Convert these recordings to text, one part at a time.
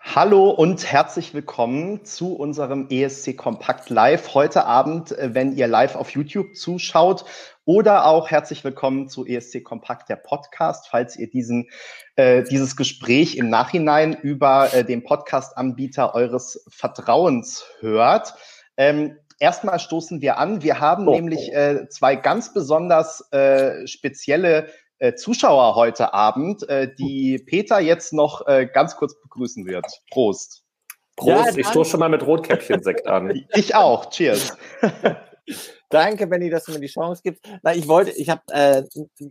Hallo und herzlich willkommen zu unserem ESC Kompakt Live heute Abend, äh, wenn ihr live auf YouTube zuschaut oder auch herzlich willkommen zu ESC Kompakt, der Podcast, falls ihr diesen, äh, dieses Gespräch im Nachhinein über äh, den Podcast-Anbieter eures Vertrauens hört. Ähm, erstmal stoßen wir an. Wir haben oh. nämlich äh, zwei ganz besonders äh, spezielle Zuschauer heute Abend, äh, die Peter jetzt noch äh, ganz kurz begrüßen wird. Prost. Prost, ja, ich stoße schon mal mit Rotkäppchen-Sekt an. Ich auch, cheers. Danke, Benny, dass du mir die Chance gibst. Na, ich wollte, ich habe äh,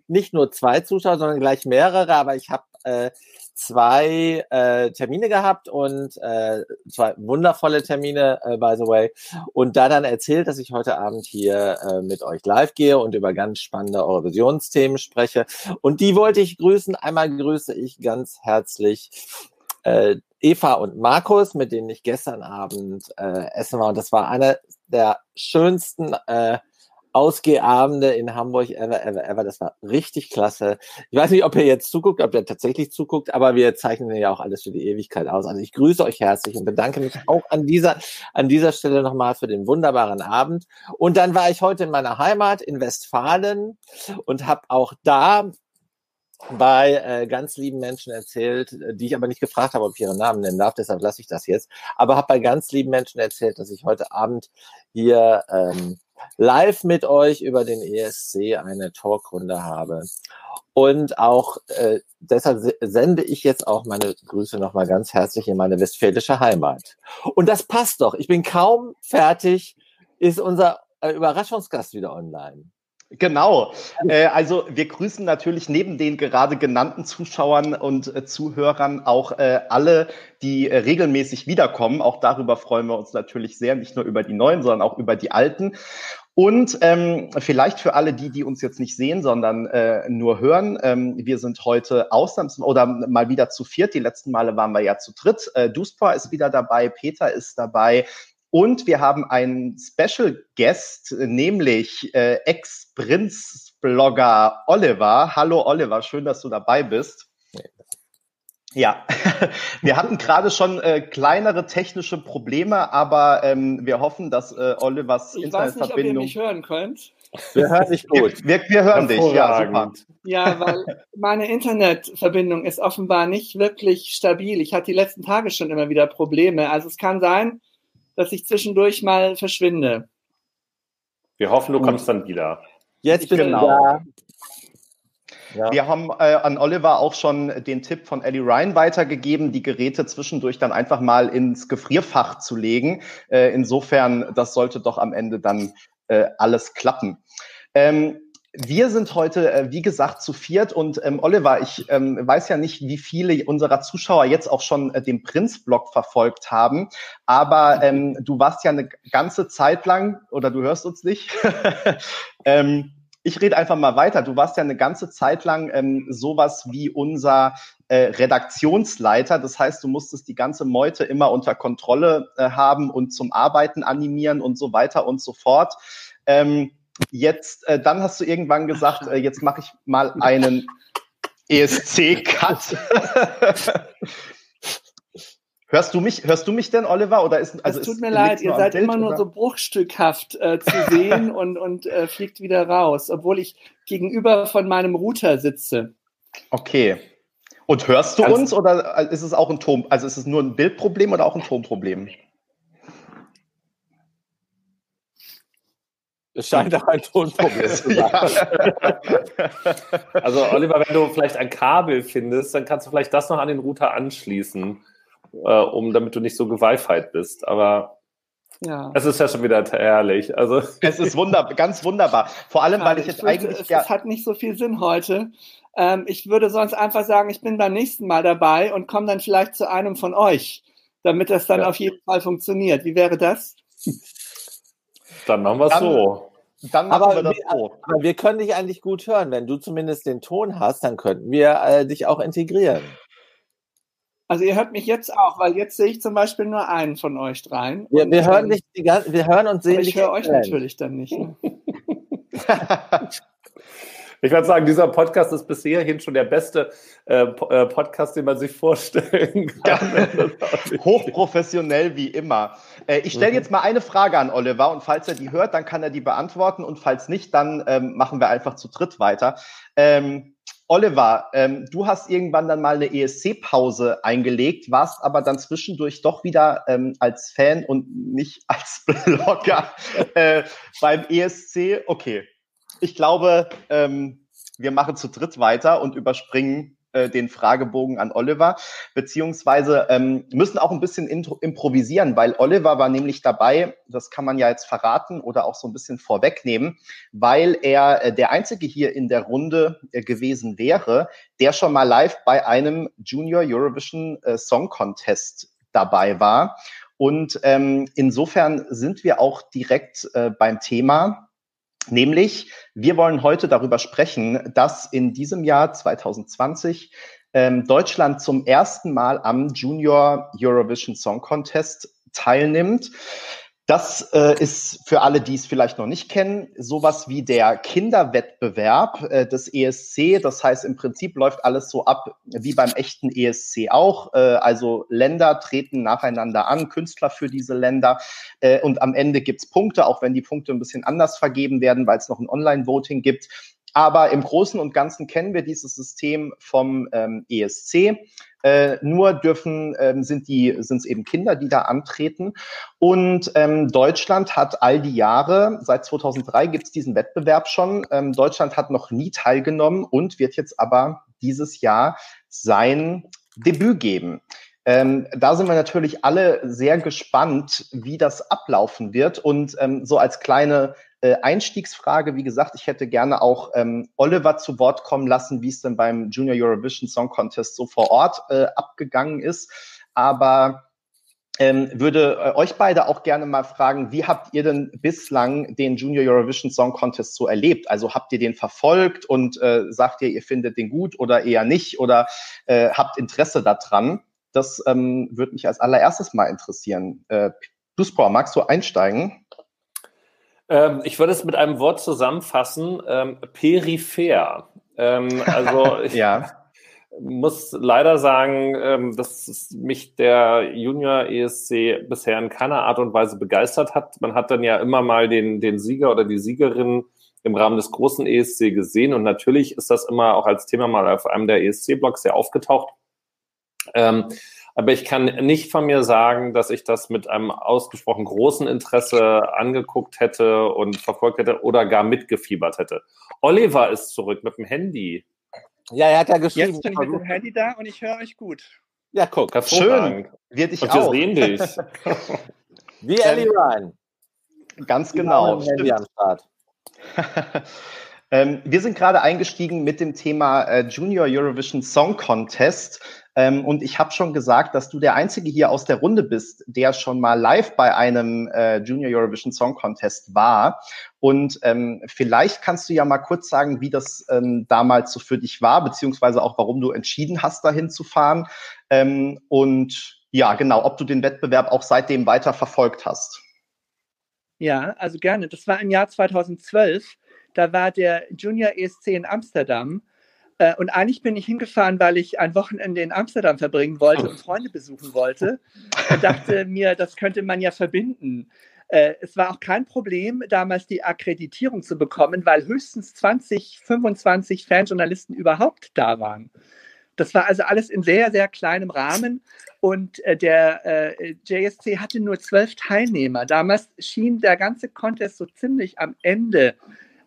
nicht nur zwei Zuschauer, sondern gleich mehrere, aber ich habe äh, zwei äh, Termine gehabt und äh, zwei wundervolle Termine, äh, by the way. Und da dann erzählt, dass ich heute Abend hier äh, mit euch live gehe und über ganz spannende Eurovisionsthemen spreche. Und die wollte ich grüßen. Einmal grüße ich ganz herzlich äh, Eva und Markus, mit denen ich gestern Abend äh, essen war. Und das war einer der schönsten äh, Ausgehabende in Hamburg ever, ever, ever. Das war richtig klasse. Ich weiß nicht, ob ihr jetzt zuguckt, ob ihr tatsächlich zuguckt, aber wir zeichnen ja auch alles für die Ewigkeit aus. Also ich grüße euch herzlich und bedanke mich auch an dieser, an dieser Stelle nochmal für den wunderbaren Abend. Und dann war ich heute in meiner Heimat in Westfalen und habe auch da bei äh, ganz lieben Menschen erzählt, die ich aber nicht gefragt habe, ob ich ihren Namen nennen darf, deshalb lasse ich das jetzt. Aber habe bei ganz lieben Menschen erzählt, dass ich heute Abend hier ähm, live mit euch über den ESC eine Talkrunde habe. Und auch äh, deshalb sende ich jetzt auch meine Grüße nochmal ganz herzlich in meine westfälische Heimat. Und das passt doch. Ich bin kaum fertig, ist unser äh, Überraschungsgast wieder online. Genau. Äh, also wir grüßen natürlich neben den gerade genannten Zuschauern und äh, Zuhörern auch äh, alle, die regelmäßig wiederkommen. Auch darüber freuen wir uns natürlich sehr, nicht nur über die neuen, sondern auch über die alten. Und ähm, vielleicht für alle die, die uns jetzt nicht sehen, sondern äh, nur hören, ähm, wir sind heute ausnahms oder mal wieder zu viert. Die letzten Male waren wir ja zu dritt. Äh, Duspa ist wieder dabei, Peter ist dabei, und wir haben einen Special Guest, nämlich äh, Ex-Prinz-Blogger Oliver. Hallo Oliver, schön, dass du dabei bist. Ja, wir hatten gerade schon äh, kleinere technische Probleme, aber ähm, wir hoffen, dass äh, Olivers ich Internetverbindung. Ich weiß nicht, ob ihr mich hören könnt. Wir hören dich gut. Wir, wir, wir hören dich, ja, super. Ja, weil meine Internetverbindung ist offenbar nicht wirklich stabil. Ich hatte die letzten Tage schon immer wieder Probleme. Also es kann sein, dass ich zwischendurch mal verschwinde. Wir hoffen, du kommst dann wieder. Jetzt bin genau. da. Ja. Wir haben äh, an Oliver auch schon den Tipp von Eddie Ryan weitergegeben, die Geräte zwischendurch dann einfach mal ins Gefrierfach zu legen. Äh, insofern, das sollte doch am Ende dann äh, alles klappen. Ähm, wir sind heute, äh, wie gesagt, zu viert und ähm, Oliver, ich ähm, weiß ja nicht, wie viele unserer Zuschauer jetzt auch schon äh, den Prinz-Blog verfolgt haben, aber ähm, du warst ja eine ganze Zeit lang, oder du hörst uns nicht, ähm, ich rede einfach mal weiter. Du warst ja eine ganze Zeit lang ähm, sowas wie unser äh, Redaktionsleiter. Das heißt, du musstest die ganze Meute immer unter Kontrolle äh, haben und zum Arbeiten animieren und so weiter und so fort. Ähm, Jetzt, äh, dann hast du irgendwann gesagt, äh, jetzt mache ich mal einen ESC-Cut. hörst du mich, hörst du mich denn, Oliver? Oder ist, also es tut mir leid, ihr seid Bild, immer nur oder? so bruchstückhaft äh, zu sehen und, und äh, fliegt wieder raus, obwohl ich gegenüber von meinem Router sitze. Okay. Und hörst du also, uns oder äh, ist es auch ein Ton, also ist es nur ein Bildproblem oder auch ein Tonproblem? Es scheint auch ein Tonproblem zu sein. also Oliver, wenn du vielleicht ein Kabel findest, dann kannst du vielleicht das noch an den Router anschließen, äh, um damit du nicht so geweifight bist. Aber ja. es ist ja schon wieder herrlich. Also es ist wunderbar, ganz wunderbar. Vor allem, weil ich jetzt würde, eigentlich es, es hat nicht so viel Sinn heute. Ähm, ich würde sonst einfach sagen, ich bin beim nächsten Mal dabei und komme dann vielleicht zu einem von euch, damit das dann ja. auf jeden Fall funktioniert. Wie wäre das? Dann machen wir es so. Dann machen aber, wir das so. Aber wir können dich eigentlich gut hören. Wenn du zumindest den Ton hast, dann könnten wir äh, dich auch integrieren. Also ihr hört mich jetzt auch, weil jetzt sehe ich zum Beispiel nur einen von euch dreien. Wir, wir hören, dich die, wir hören und sehen dich. Ich höre euch natürlich dann nicht. Ne? Ich würde sagen, dieser Podcast ist bis hierhin schon der beste äh, äh Podcast, den man sich vorstellen kann. Ja. Hochprofessionell wie immer. Äh, ich stelle mhm. jetzt mal eine Frage an Oliver und falls er die hört, dann kann er die beantworten und falls nicht, dann ähm, machen wir einfach zu dritt weiter. Ähm, Oliver, ähm, du hast irgendwann dann mal eine ESC-Pause eingelegt, warst aber dann zwischendurch doch wieder ähm, als Fan und nicht als Blogger äh, beim ESC. Okay, ich glaube, ähm, wir machen zu dritt weiter und überspringen äh, den Fragebogen an Oliver, beziehungsweise ähm, müssen auch ein bisschen improvisieren, weil Oliver war nämlich dabei, das kann man ja jetzt verraten oder auch so ein bisschen vorwegnehmen, weil er äh, der Einzige hier in der Runde äh, gewesen wäre, der schon mal live bei einem Junior Eurovision äh, Song Contest dabei war. Und ähm, insofern sind wir auch direkt äh, beim Thema. Nämlich, wir wollen heute darüber sprechen, dass in diesem Jahr 2020 ähm, Deutschland zum ersten Mal am Junior Eurovision Song Contest teilnimmt. Das äh, ist für alle, die es vielleicht noch nicht kennen, sowas wie der Kinderwettbewerb äh, des ESC. Das heißt, im Prinzip läuft alles so ab wie beim echten ESC auch. Äh, also Länder treten nacheinander an, Künstler für diese Länder. Äh, und am Ende gibt's Punkte, auch wenn die Punkte ein bisschen anders vergeben werden, weil es noch ein Online-Voting gibt. Aber im Großen und Ganzen kennen wir dieses System vom ähm, ESC. Äh, nur dürfen ähm, sind die sind es eben Kinder, die da antreten. Und ähm, Deutschland hat all die Jahre seit 2003 gibt es diesen Wettbewerb schon. Ähm, Deutschland hat noch nie teilgenommen und wird jetzt aber dieses Jahr sein Debüt geben. Ähm, da sind wir natürlich alle sehr gespannt, wie das ablaufen wird. Und ähm, so als kleine Einstiegsfrage, wie gesagt, ich hätte gerne auch ähm, Oliver zu Wort kommen lassen, wie es denn beim Junior Eurovision Song Contest so vor Ort äh, abgegangen ist. Aber ähm, würde äh, euch beide auch gerne mal fragen, wie habt ihr denn bislang den Junior Eurovision Song Contest so erlebt? Also habt ihr den verfolgt und äh, sagt ihr, ihr findet den gut oder eher nicht oder äh, habt Interesse daran? Das ähm, würde mich als allererstes mal interessieren. Äh, Duspor, magst du einsteigen? Ähm, ich würde es mit einem Wort zusammenfassen, ähm, peripher. Ähm, also ich ja. muss leider sagen, ähm, dass mich der Junior ESC bisher in keiner Art und Weise begeistert hat. Man hat dann ja immer mal den, den Sieger oder die Siegerin im Rahmen des großen ESC gesehen und natürlich ist das immer auch als Thema mal auf einem der ESC-Blogs sehr aufgetaucht. Ähm, aber ich kann nicht von mir sagen, dass ich das mit einem ausgesprochen großen Interesse angeguckt hätte und verfolgt hätte oder gar mitgefiebert hätte. Oliver ist zurück mit dem Handy. Ja, er hat ja geschrieben. Jetzt bin ich mit dem Handy da und ich höre euch gut. Ja, guck, schön. Wir dich und wir auch. sehen dich. Wie Ellie Ryan. Ganz genau. Handy am Start. Ähm, wir sind gerade eingestiegen mit dem Thema äh, Junior Eurovision Song Contest. Ähm, und ich habe schon gesagt, dass du der Einzige hier aus der Runde bist, der schon mal live bei einem äh, Junior Eurovision Song Contest war. Und ähm, vielleicht kannst du ja mal kurz sagen, wie das ähm, damals so für dich war, beziehungsweise auch warum du entschieden hast, dahin zu fahren. Ähm, und ja, genau, ob du den Wettbewerb auch seitdem weiter verfolgt hast. Ja, also gerne. Das war im Jahr 2012. Da war der Junior ESC in Amsterdam. Äh, und eigentlich bin ich hingefahren, weil ich ein Wochenende in Amsterdam verbringen wollte und Freunde besuchen wollte. Und dachte mir, das könnte man ja verbinden. Äh, es war auch kein Problem, damals die Akkreditierung zu bekommen, weil höchstens 20, 25 Fanjournalisten überhaupt da waren. Das war also alles in sehr, sehr kleinem Rahmen. Und äh, der äh, JSC hatte nur zwölf Teilnehmer. Damals schien der ganze Contest so ziemlich am Ende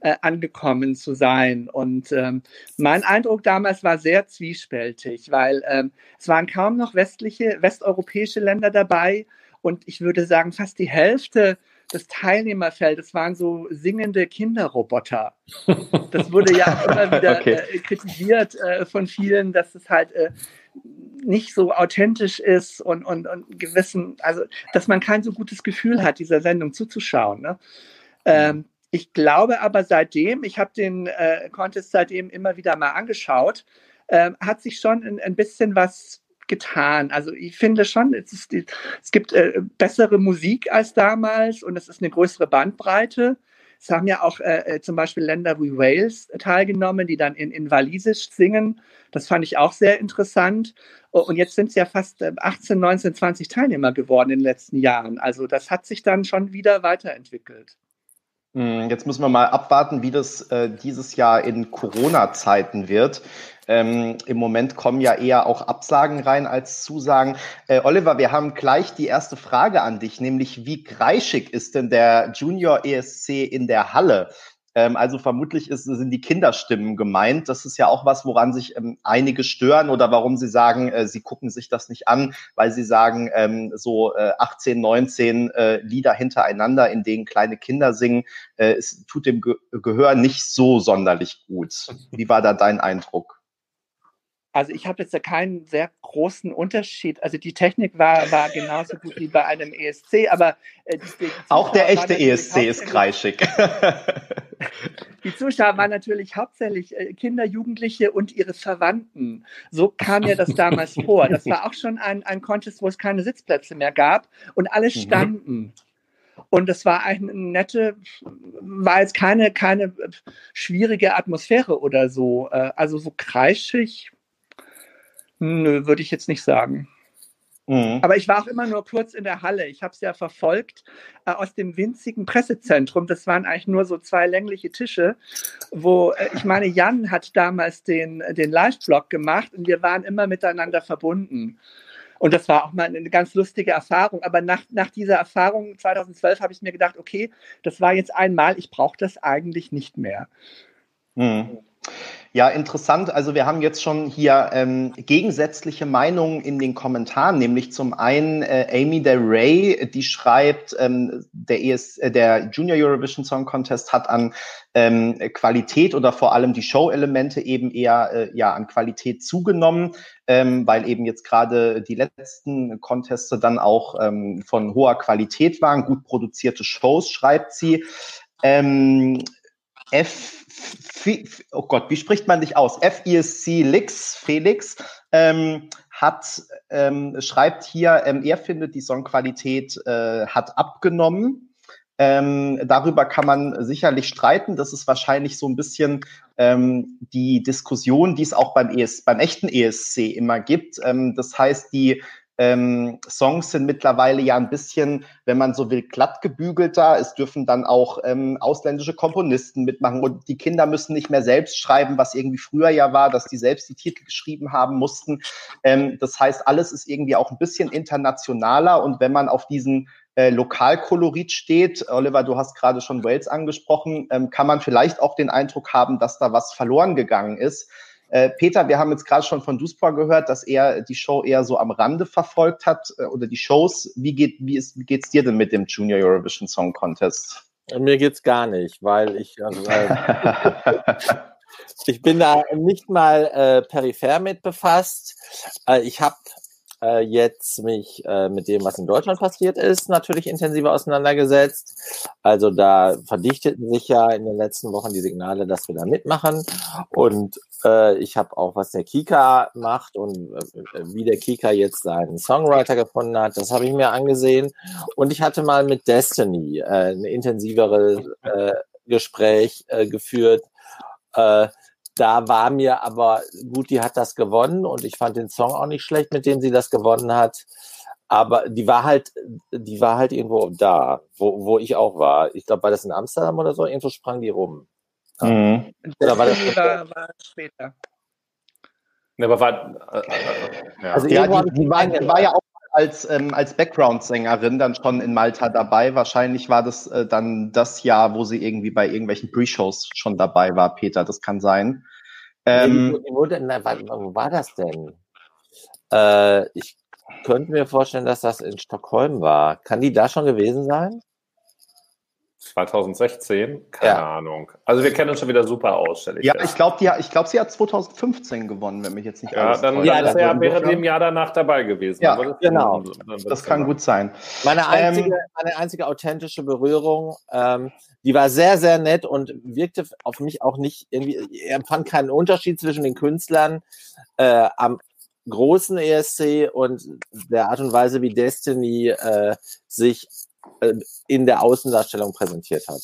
äh, angekommen zu sein. Und ähm, mein Eindruck damals war sehr zwiespältig, weil ähm, es waren kaum noch westliche, westeuropäische Länder dabei. Und ich würde sagen, fast die Hälfte des Teilnehmerfeldes waren so singende Kinderroboter. Das wurde ja immer wieder okay. äh, kritisiert äh, von vielen, dass es halt äh, nicht so authentisch ist und, und, und gewissen, also dass man kein so gutes Gefühl hat, dieser Sendung zuzuschauen. Ne? Ähm, ich glaube aber seitdem, ich habe den äh, Contest seitdem immer wieder mal angeschaut, äh, hat sich schon ein, ein, bisschen was getan. Also ich finde schon, es, ist, es gibt äh, bessere Musik als damals und es ist eine größere Bandbreite. Es haben ja auch äh, äh, zum Beispiel Länder wie Wales teilgenommen, die dann in, in Walisisch singen. Das fand ich auch sehr interessant. Und jetzt sind es ja fast 18, 19, 20 Teilnehmer geworden in den letzten Jahren. Also das hat sich dann schon wieder weiterentwickelt. Hm, jetzt müssen wir mal abwarten, wie das äh, dieses Jahr in Corona-Zeiten wird. Ähm, Im Moment kommen ja eher auch Absagen rein als Zusagen. Äh, Oliver, wir haben gleich die erste Frage an dich, nämlich wie kreischig ist denn der Junior ESC in der Halle? Ähm, also vermutlich ist, sind die Kinderstimmen gemeint. Das ist ja auch was, woran sich ähm, einige stören oder warum sie sagen, äh, sie gucken sich das nicht an, weil sie sagen, ähm, so äh, 18, 19 äh, Lieder hintereinander, in denen kleine Kinder singen, äh, es tut dem Ge Gehör nicht so sonderlich gut. Wie war da dein Eindruck? Also ich habe jetzt da keinen sehr großen Unterschied. Also die Technik war, war genauso gut wie bei einem ESC, aber äh, die, die auch der echte ESC ist kreischig. die Zuschauer waren natürlich hauptsächlich äh, Kinder, Jugendliche und ihre Verwandten. So kam mir das damals vor. Das war auch schon ein, ein Contest, wo es keine Sitzplätze mehr gab und alle mhm. standen. Und das war eine nette, war jetzt keine, keine schwierige Atmosphäre oder so. Äh, also so kreischig, Nö, würde ich jetzt nicht sagen. Mhm. Aber ich war auch immer nur kurz in der Halle. Ich habe es ja verfolgt äh, aus dem winzigen Pressezentrum. Das waren eigentlich nur so zwei längliche Tische, wo äh, ich meine, Jan hat damals den, den Live-Blog gemacht und wir waren immer miteinander verbunden. Und das war auch mal eine ganz lustige Erfahrung. Aber nach, nach dieser Erfahrung 2012 habe ich mir gedacht, okay, das war jetzt einmal, ich brauche das eigentlich nicht mehr. Mhm. Ja, interessant. Also wir haben jetzt schon hier ähm, gegensätzliche Meinungen in den Kommentaren, nämlich zum einen äh, Amy Del Rey, die schreibt, ähm, der, ES, äh, der Junior Eurovision Song Contest hat an ähm, Qualität oder vor allem die Show-Elemente eben eher äh, ja an Qualität zugenommen, ähm, weil eben jetzt gerade die letzten Conteste dann auch ähm, von hoher Qualität waren, gut produzierte Shows, schreibt sie. Ähm, F, oh Gott, wie spricht man dich aus? FESC Lix, Felix, ähm, hat, ähm, schreibt hier, ähm, er findet, die Songqualität äh, hat abgenommen. Ähm, darüber kann man sicherlich streiten. Das ist wahrscheinlich so ein bisschen ähm, die Diskussion, die es auch beim, ES, beim echten ESC immer gibt. Ähm, das heißt, die ähm, Songs sind mittlerweile ja ein bisschen, wenn man so will, glatt gebügelter. Es dürfen dann auch ähm, ausländische Komponisten mitmachen und die Kinder müssen nicht mehr selbst schreiben, was irgendwie früher ja war, dass die selbst die Titel geschrieben haben mussten. Ähm, das heißt, alles ist irgendwie auch ein bisschen internationaler und wenn man auf diesen äh, Lokalkolorit steht, Oliver, du hast gerade schon Wales angesprochen, ähm, kann man vielleicht auch den Eindruck haben, dass da was verloren gegangen ist. Äh, Peter, wir haben jetzt gerade schon von Duspor gehört, dass er die Show eher so am Rande verfolgt hat äh, oder die Shows. Wie geht wie ist wie geht's dir denn mit dem Junior Eurovision Song Contest? Mir geht's gar nicht, weil ich also, ich bin da nicht mal äh, peripher mit befasst. Äh, ich habe äh, jetzt mich äh, mit dem, was in Deutschland passiert ist, natürlich intensiver auseinandergesetzt. Also da verdichteten sich ja in den letzten Wochen die Signale, dass wir da mitmachen. Und äh, ich habe auch, was der Kika macht und äh, wie der Kika jetzt seinen Songwriter gefunden hat, das habe ich mir angesehen. Und ich hatte mal mit Destiny äh, ein intensivere äh, Gespräch äh, geführt. Äh, da war mir aber gut, die hat das gewonnen und ich fand den Song auch nicht schlecht, mit dem sie das gewonnen hat. Aber die war halt, die war halt irgendwo da, wo, wo ich auch war. Ich glaube, war das in Amsterdam oder so? Irgendwo sprang die rum. Mhm. Oder war das war, war später? Ne, aber war, äh, äh, ja. Also ja, die, die, war, die war ja auch als, ähm, als Background-Sängerin dann schon in Malta dabei. Wahrscheinlich war das äh, dann das Jahr, wo sie irgendwie bei irgendwelchen Pre-Shows schon dabei war, Peter. Das kann sein. Ähm, nee, wo, na, wo war das denn? Äh, ich könnte mir vorstellen, dass das in Stockholm war. Kann die da schon gewesen sein? 2016? Keine ja. Ahnung. Also wir kennen uns schon wieder super aus, stelle ich Ja, fest. ich glaube, glaub, sie hat 2015 2015 wenn mich jetzt nicht ja, alles dann, Ja, das ja, wäre dem Jahr danach dabei gewesen. Ja, das genau. Das, das kann gut sein. Meine einzige, ähm, meine einzige authentische Berührung, ähm, die war sehr, sehr nett und wirkte auf mich auch nicht irgendwie, er empfand keinen Unterschied zwischen den Künstlern äh, am großen ESC und der Art und Weise, wie Destiny äh, sich in der Außendarstellung präsentiert hat.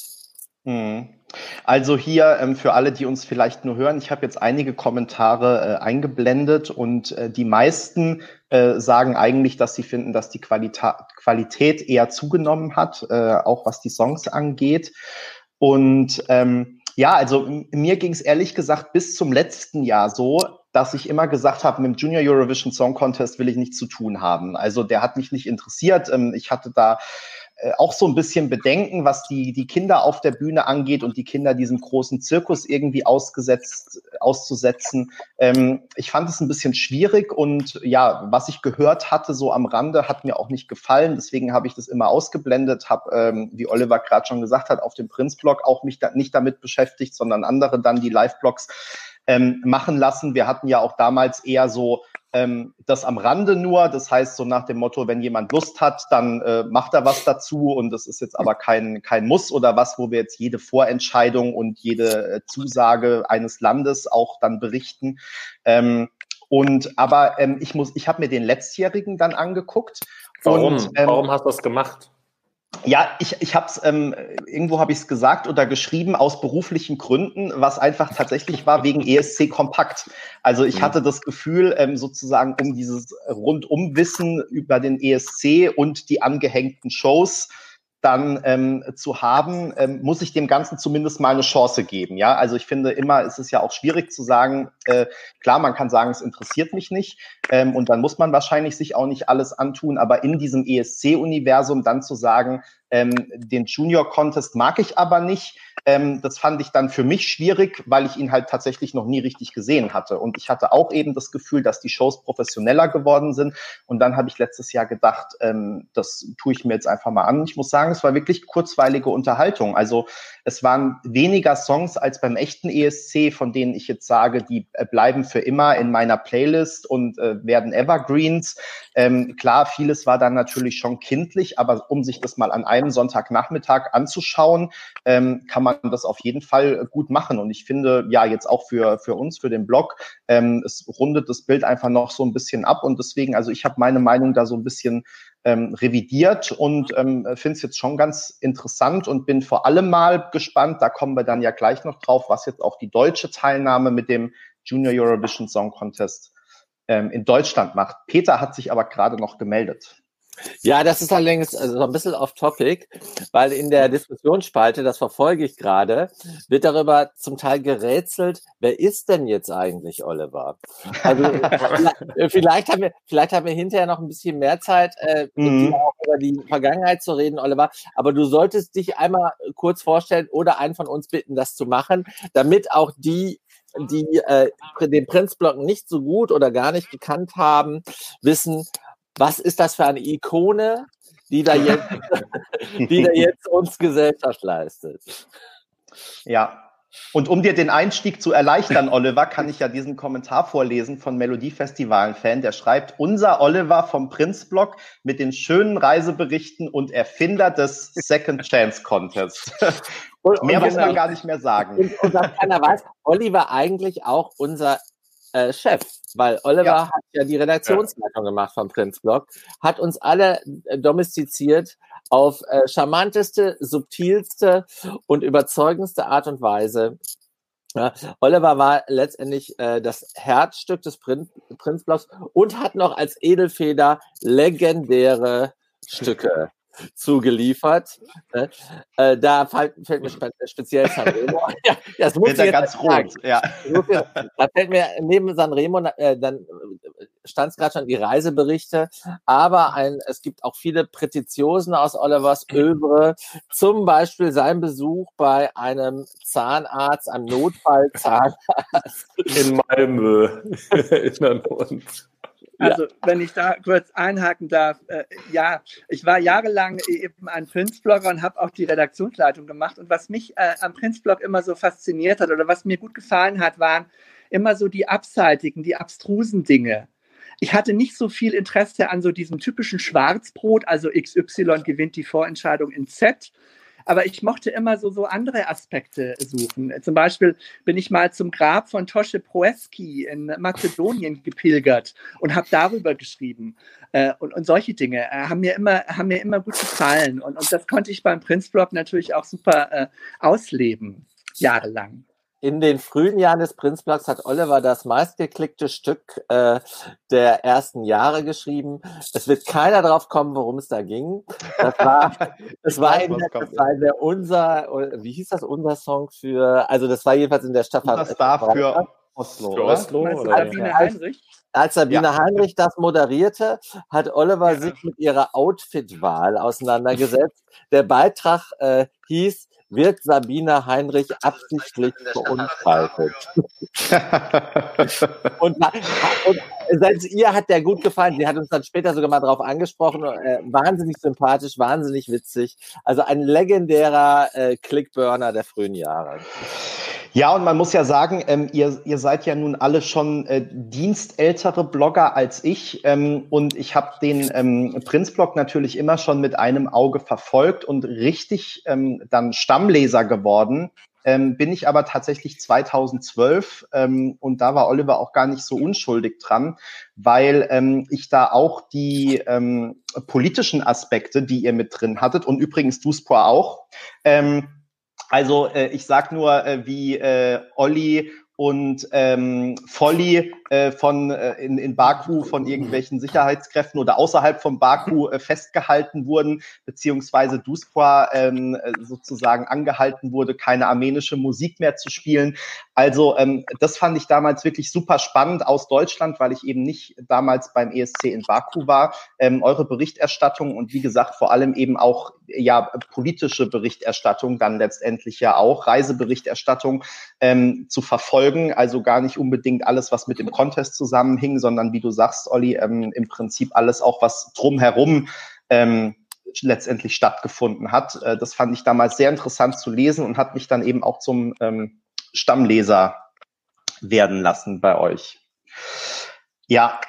Mhm. Also hier ähm, für alle, die uns vielleicht nur hören, ich habe jetzt einige Kommentare äh, eingeblendet und äh, die meisten äh, sagen eigentlich, dass sie finden, dass die Qualita Qualität eher zugenommen hat, äh, auch was die Songs angeht. Und ähm, ja, also mir ging es ehrlich gesagt bis zum letzten Jahr so, dass ich immer gesagt habe, mit dem Junior Eurovision Song Contest will ich nichts zu tun haben. Also der hat mich nicht interessiert. Ähm, ich hatte da äh, auch so ein bisschen Bedenken, was die, die Kinder auf der Bühne angeht und die Kinder diesem großen Zirkus irgendwie ausgesetzt, auszusetzen. Ähm, ich fand es ein bisschen schwierig und ja, was ich gehört hatte so am Rande, hat mir auch nicht gefallen. Deswegen habe ich das immer ausgeblendet, habe, ähm, wie Oliver gerade schon gesagt hat, auf dem Prinz-Blog auch mich da nicht damit beschäftigt, sondern andere dann die Live-Blogs ähm, machen lassen. Wir hatten ja auch damals eher so ähm, das am Rande nur. Das heißt, so nach dem Motto, wenn jemand Lust hat, dann äh, macht er was dazu. Und das ist jetzt aber kein, kein Muss oder was, wo wir jetzt jede Vorentscheidung und jede äh, Zusage eines Landes auch dann berichten. Ähm, und aber ähm, ich muss, ich habe mir den letztjährigen dann angeguckt. Warum? Und, ähm, Warum hast du das gemacht? Ja, ich, ich habe es, ähm, irgendwo habe ich es gesagt oder geschrieben, aus beruflichen Gründen, was einfach tatsächlich war wegen ESC Kompakt. Also ich mhm. hatte das Gefühl, ähm, sozusagen um dieses Rundumwissen über den ESC und die angehängten Shows dann ähm, zu haben, ähm, muss ich dem Ganzen zumindest mal eine Chance geben. Ja, also ich finde immer, ist es ja auch schwierig zu sagen, äh, klar, man kann sagen, es interessiert mich nicht ähm, und dann muss man wahrscheinlich sich auch nicht alles antun, aber in diesem ESC-Universum dann zu sagen, ähm, den Junior Contest mag ich aber nicht. Ähm, das fand ich dann für mich schwierig, weil ich ihn halt tatsächlich noch nie richtig gesehen hatte. Und ich hatte auch eben das Gefühl, dass die Shows professioneller geworden sind. Und dann habe ich letztes Jahr gedacht, ähm, das tue ich mir jetzt einfach mal an. Ich muss sagen, es war wirklich kurzweilige Unterhaltung. Also es waren weniger Songs als beim echten ESC, von denen ich jetzt sage, die äh, bleiben für immer in meiner Playlist und äh, werden Evergreens. Ähm, klar, vieles war dann natürlich schon kindlich, aber um sich das mal an einem Sonntagnachmittag anzuschauen, ähm, kann man das auf jeden Fall gut machen. Und ich finde, ja, jetzt auch für, für uns, für den Blog, ähm, es rundet das Bild einfach noch so ein bisschen ab. Und deswegen, also ich habe meine Meinung da so ein bisschen ähm, revidiert und ähm, finde es jetzt schon ganz interessant und bin vor allem mal gespannt, da kommen wir dann ja gleich noch drauf, was jetzt auch die deutsche Teilnahme mit dem Junior Eurovision Song Contest ähm, in Deutschland macht. Peter hat sich aber gerade noch gemeldet. Ja, das ist allerdings also ein bisschen off-topic, weil in der Diskussionsspalte, das verfolge ich gerade, wird darüber zum Teil gerätselt, wer ist denn jetzt eigentlich Oliver? Also vielleicht haben wir, vielleicht haben wir hinterher noch ein bisschen mehr Zeit, äh, mhm. über die Vergangenheit zu reden, Oliver. Aber du solltest dich einmal kurz vorstellen oder einen von uns bitten, das zu machen, damit auch die die äh, den Prinzblock nicht so gut oder gar nicht gekannt haben, wissen, was ist das für eine Ikone, die da jetzt, die da jetzt uns Gesellschaft leistet? Ja, und um dir den Einstieg zu erleichtern, Oliver, kann ich ja diesen Kommentar vorlesen von Melodiefestivalen-Fan, der schreibt, unser Oliver vom Prinzblock mit den schönen Reiseberichten und Erfinder des Second Chance Contest. Mehr muss man gar nicht mehr sagen. Und, und was keiner weiß, Oliver eigentlich auch unser äh, Chef, weil Oliver ja. hat ja die Redaktionsleitung ja. gemacht vom Prinzblog, hat uns alle äh, domestiziert auf äh, charmanteste, subtilste und überzeugendste Art und Weise. Ja, Oliver war letztendlich äh, das Herzstück des Prin Prinzblogs und hat noch als Edelfeder legendäre Stücke zugeliefert. Ne? Äh, da fällt, fällt mir speziell Sanremo. ja, das muss ich jetzt ganz rot. Ja. Da fällt mir neben Sanremo, äh, dann äh, stand es gerade schon die Reiseberichte, aber ein, es gibt auch viele Prätitiosen aus Olivers Övre, zum Beispiel sein Besuch bei einem Zahnarzt, einem Notfallzahnarzt. In Malmö. in der Not. Also, ja. wenn ich da kurz einhaken darf, äh, ja, ich war jahrelang eben ein Prinzblogger und habe auch die Redaktionsleitung gemacht. Und was mich äh, am Prinzblog immer so fasziniert hat oder was mir gut gefallen hat, waren immer so die abseitigen, die abstrusen Dinge. Ich hatte nicht so viel Interesse an so diesem typischen Schwarzbrot, also XY gewinnt die Vorentscheidung in Z, aber ich mochte immer so, so andere Aspekte suchen. Zum Beispiel bin ich mal zum Grab von Tosche Proeski in Mazedonien gepilgert und habe darüber geschrieben. Äh, und, und solche Dinge äh, haben, mir immer, haben mir immer gut gefallen. Und, und das konnte ich beim Prinzblog natürlich auch super äh, ausleben, jahrelang in den frühen Jahren des Prinzblogs hat Oliver das meistgeklickte Stück äh, der ersten Jahre geschrieben. Es wird keiner drauf kommen, worum es da ging. Das war, das war, in der, das war in der unser, wie hieß das unser Song für, also das war jedenfalls in der Stadt. Das war für Oslo. Für Oslo oder? oder? Sabine Heinrich? Als Sabine ja. Heinrich das moderierte, hat Oliver ja. sich mit ihrer Outfit-Wahl auseinandergesetzt. Der Beitrag äh, hieß wird Sabine Heinrich absichtlich verunfaltet. und, und selbst ihr hat der gut gefallen. Sie hat uns dann später sogar mal darauf angesprochen. Äh, wahnsinnig sympathisch, wahnsinnig witzig. Also ein legendärer äh, Clickburner der frühen Jahre. Ja, und man muss ja sagen, ähm, ihr, ihr seid ja nun alle schon äh, dienstältere Blogger als ich. Ähm, und ich habe den ähm, Prinzblog natürlich immer schon mit einem Auge verfolgt und richtig ähm, dann Stammleser geworden. Ähm, bin ich aber tatsächlich 2012 ähm, und da war Oliver auch gar nicht so unschuldig dran, weil ähm, ich da auch die ähm, politischen Aspekte, die ihr mit drin hattet und übrigens Duspor auch, ähm, also äh, ich sag nur, äh, wie äh, Olli und ähm, Folly äh, von äh, in, in Baku von irgendwelchen Sicherheitskräften oder außerhalb von Baku äh, festgehalten wurden, beziehungsweise Duspra ähm, äh, sozusagen angehalten wurde, keine armenische Musik mehr zu spielen. Also ähm, das fand ich damals wirklich super spannend aus Deutschland, weil ich eben nicht damals beim ESC in Baku war. Ähm, eure Berichterstattung und wie gesagt vor allem eben auch ja politische Berichterstattung dann letztendlich ja auch Reiseberichterstattung ähm, zu verfolgen. Also gar nicht unbedingt alles, was mit dem Contest zusammenhing, sondern wie du sagst, Olli, ähm, im Prinzip alles auch, was drumherum ähm, letztendlich stattgefunden hat. Äh, das fand ich damals sehr interessant zu lesen und hat mich dann eben auch zum ähm, Stammleser werden lassen bei euch. Ja,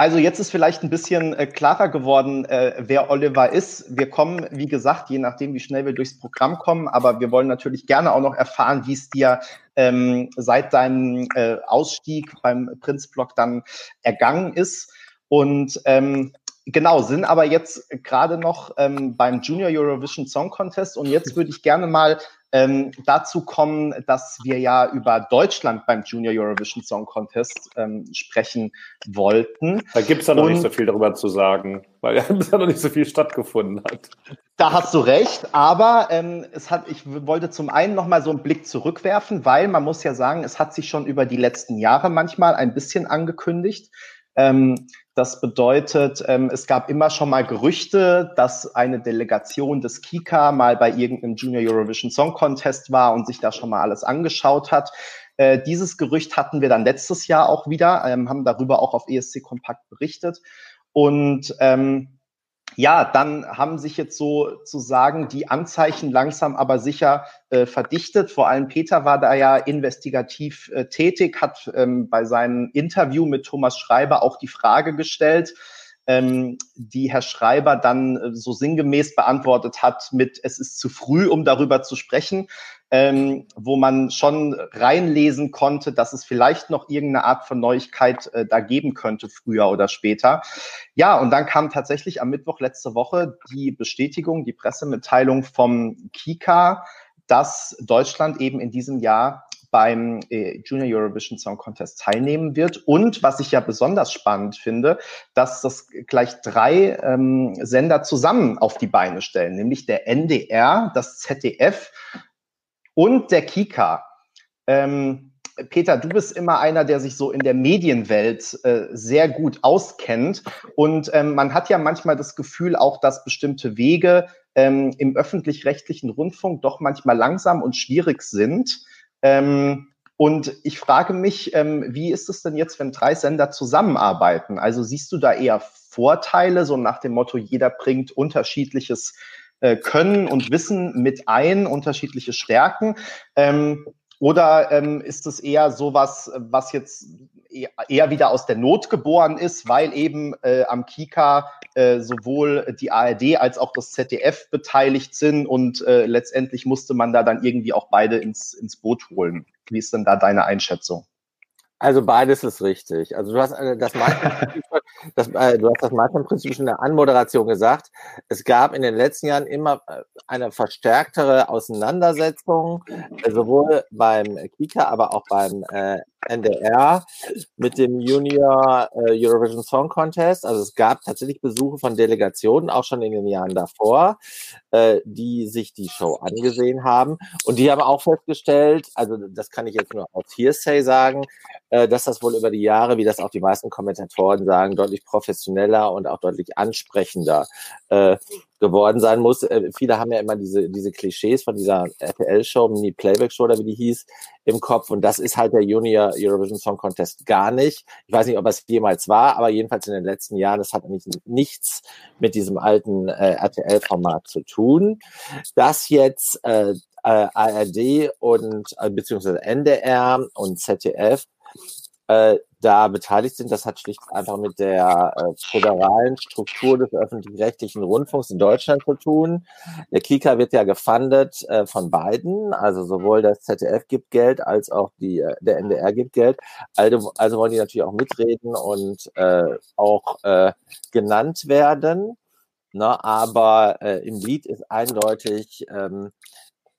also jetzt ist vielleicht ein bisschen äh, klarer geworden, äh, wer Oliver ist. Wir kommen, wie gesagt, je nachdem, wie schnell wir durchs Programm kommen, aber wir wollen natürlich gerne auch noch erfahren, wie es dir ähm, seit deinem äh, Ausstieg beim Prinzblock dann ergangen ist. Und ähm, genau, sind aber jetzt gerade noch ähm, beim Junior Eurovision Song Contest. Und jetzt würde ich gerne mal ähm, dazu kommen, dass wir ja über Deutschland beim Junior Eurovision Song Contest ähm, sprechen wollten. Da gibt es ja noch Und, nicht so viel darüber zu sagen, weil ja bisher noch nicht so viel stattgefunden hat. Da hast du recht, aber ähm, es hat, ich wollte zum einen nochmal so einen Blick zurückwerfen, weil man muss ja sagen, es hat sich schon über die letzten Jahre manchmal ein bisschen angekündigt. Ähm, das bedeutet, ähm, es gab immer schon mal Gerüchte, dass eine Delegation des Kika mal bei irgendeinem Junior Eurovision Song Contest war und sich da schon mal alles angeschaut hat. Äh, dieses Gerücht hatten wir dann letztes Jahr auch wieder, ähm, haben darüber auch auf ESC Kompakt berichtet. Und ähm, ja, dann haben sich jetzt sozusagen die Anzeichen langsam aber sicher äh, verdichtet. Vor allem Peter war da ja investigativ äh, tätig, hat ähm, bei seinem Interview mit Thomas Schreiber auch die Frage gestellt, ähm, die Herr Schreiber dann äh, so sinngemäß beantwortet hat mit, es ist zu früh, um darüber zu sprechen ähm, wo man schon reinlesen konnte, dass es vielleicht noch irgendeine Art von Neuigkeit äh, da geben könnte, früher oder später. Ja, und dann kam tatsächlich am Mittwoch letzte Woche die Bestätigung, die Pressemitteilung vom Kika, dass Deutschland eben in diesem Jahr beim äh, Junior Eurovision Song Contest teilnehmen wird. Und was ich ja besonders spannend finde, dass das gleich drei ähm, Sender zusammen auf die Beine stellen, nämlich der NDR, das ZDF und der Kika. Ähm, Peter, du bist immer einer, der sich so in der Medienwelt äh, sehr gut auskennt. Und ähm, man hat ja manchmal das Gefühl auch, dass bestimmte Wege ähm, im öffentlich-rechtlichen Rundfunk doch manchmal langsam und schwierig sind. Ähm, und ich frage mich, ähm, wie ist es denn jetzt, wenn drei Sender zusammenarbeiten? Also siehst du da eher Vorteile, so nach dem Motto, jeder bringt unterschiedliches äh, Können und Wissen mit ein, unterschiedliche Stärken? Ähm, Oder ähm, ist es eher sowas, was jetzt eher wieder aus der Not geboren ist, weil eben äh, am Kika äh, sowohl die ARD als auch das ZDF beteiligt sind und äh, letztendlich musste man da dann irgendwie auch beide ins, ins Boot holen. Wie ist denn da deine Einschätzung? Also beides ist richtig. Also du hast äh, das das, äh, du hast das Markenprinzip schon in der Anmoderation gesagt. Es gab in den letzten Jahren immer äh, eine verstärktere Auseinandersetzung, äh, sowohl beim Kika, aber auch beim äh, NDR mit dem Junior äh, Eurovision Song Contest. Also es gab tatsächlich Besuche von Delegationen, auch schon in den Jahren davor, äh, die sich die Show angesehen haben. Und die haben auch festgestellt, also das kann ich jetzt nur aus Hearsay sagen, äh, dass das wohl über die Jahre, wie das auch die meisten Kommentatoren sagen, deutlich professioneller und auch deutlich ansprechender äh, geworden sein muss. Äh, viele haben ja immer diese, diese Klischees von dieser RTL-Show, Mini-Playback-Show oder wie die hieß, im Kopf. Und das ist halt der Junior Eurovision Song Contest gar nicht. Ich weiß nicht, ob es jemals war, aber jedenfalls in den letzten Jahren, das hat nicht, nichts mit diesem alten äh, RTL-Format zu tun. Das jetzt äh, äh, ARD und äh, beziehungsweise NDR und ZDF äh, da beteiligt sind. Das hat schlicht einfach mit der äh, föderalen Struktur des öffentlich-rechtlichen Rundfunks in Deutschland zu tun. Der Kika wird ja gefundet äh, von beiden, also sowohl das ZDF gibt Geld als auch die, äh, der NDR gibt Geld. Also, also wollen die natürlich auch mitreden und äh, auch äh, genannt werden. Ne, aber äh, im Lied ist eindeutig ähm,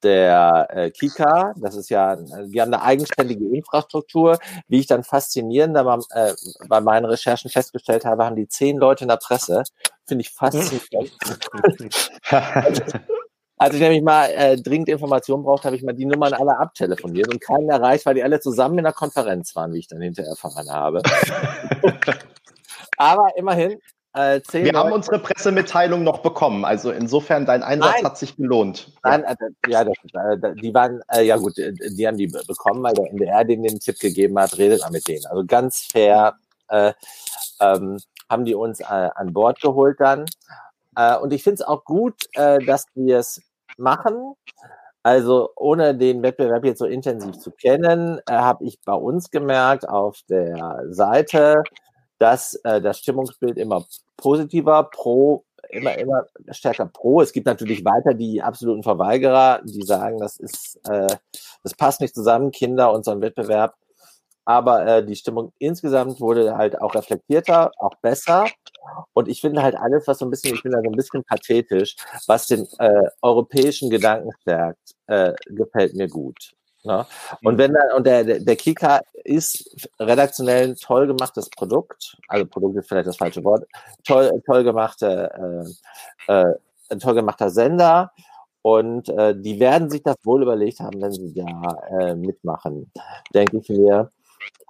der äh, Kika. Das ist ja, die haben eine eigenständige Infrastruktur. Wie ich dann faszinierend aber, äh, bei meinen Recherchen festgestellt habe, haben die zehn Leute in der Presse. Finde ich faszinierend. Als ich nämlich mal äh, dringend Informationen brauchte, habe ich mal die Nummern alle abtelefoniert und keinen erreicht, weil die alle zusammen in der Konferenz waren, wie ich dann hinterher erfahren habe. Aber immerhin, äh, Wir Leute. haben unsere Pressemitteilung noch bekommen. Also insofern, dein Einsatz Nein. hat sich gelohnt. Nein, ja, äh, ja das, äh, die waren, äh, ja gut, die haben die bekommen, weil der NDR denen den Tipp gegeben hat, redet mal mit denen. Also ganz fair äh, ähm, haben die uns äh, an Bord geholt dann. Und ich finde es auch gut, dass wir es machen. Also ohne den Wettbewerb jetzt so intensiv zu kennen, habe ich bei uns gemerkt auf der Seite, dass äh, das Stimmungsbild immer positiver, pro, immer, immer stärker pro. Es gibt natürlich weiter die absoluten Verweigerer, die sagen, das ist, äh, das passt nicht zusammen, Kinder und so ein Wettbewerb. Aber äh, die Stimmung insgesamt wurde halt auch reflektierter, auch besser. Und ich finde halt alles, was so ein bisschen, ich bin da so ein bisschen pathetisch, was den äh, europäischen Gedanken stärkt, äh, gefällt mir gut. Ne? Und wenn dann, und der, der Kika ist redaktionell ein toll gemachtes Produkt, also Produkt ist vielleicht das falsche Wort, toll, toll gemachte, äh, äh, ein toll gemachter Sender. Und äh, die werden sich das wohl überlegt haben, wenn sie da äh, mitmachen, denke ich mir.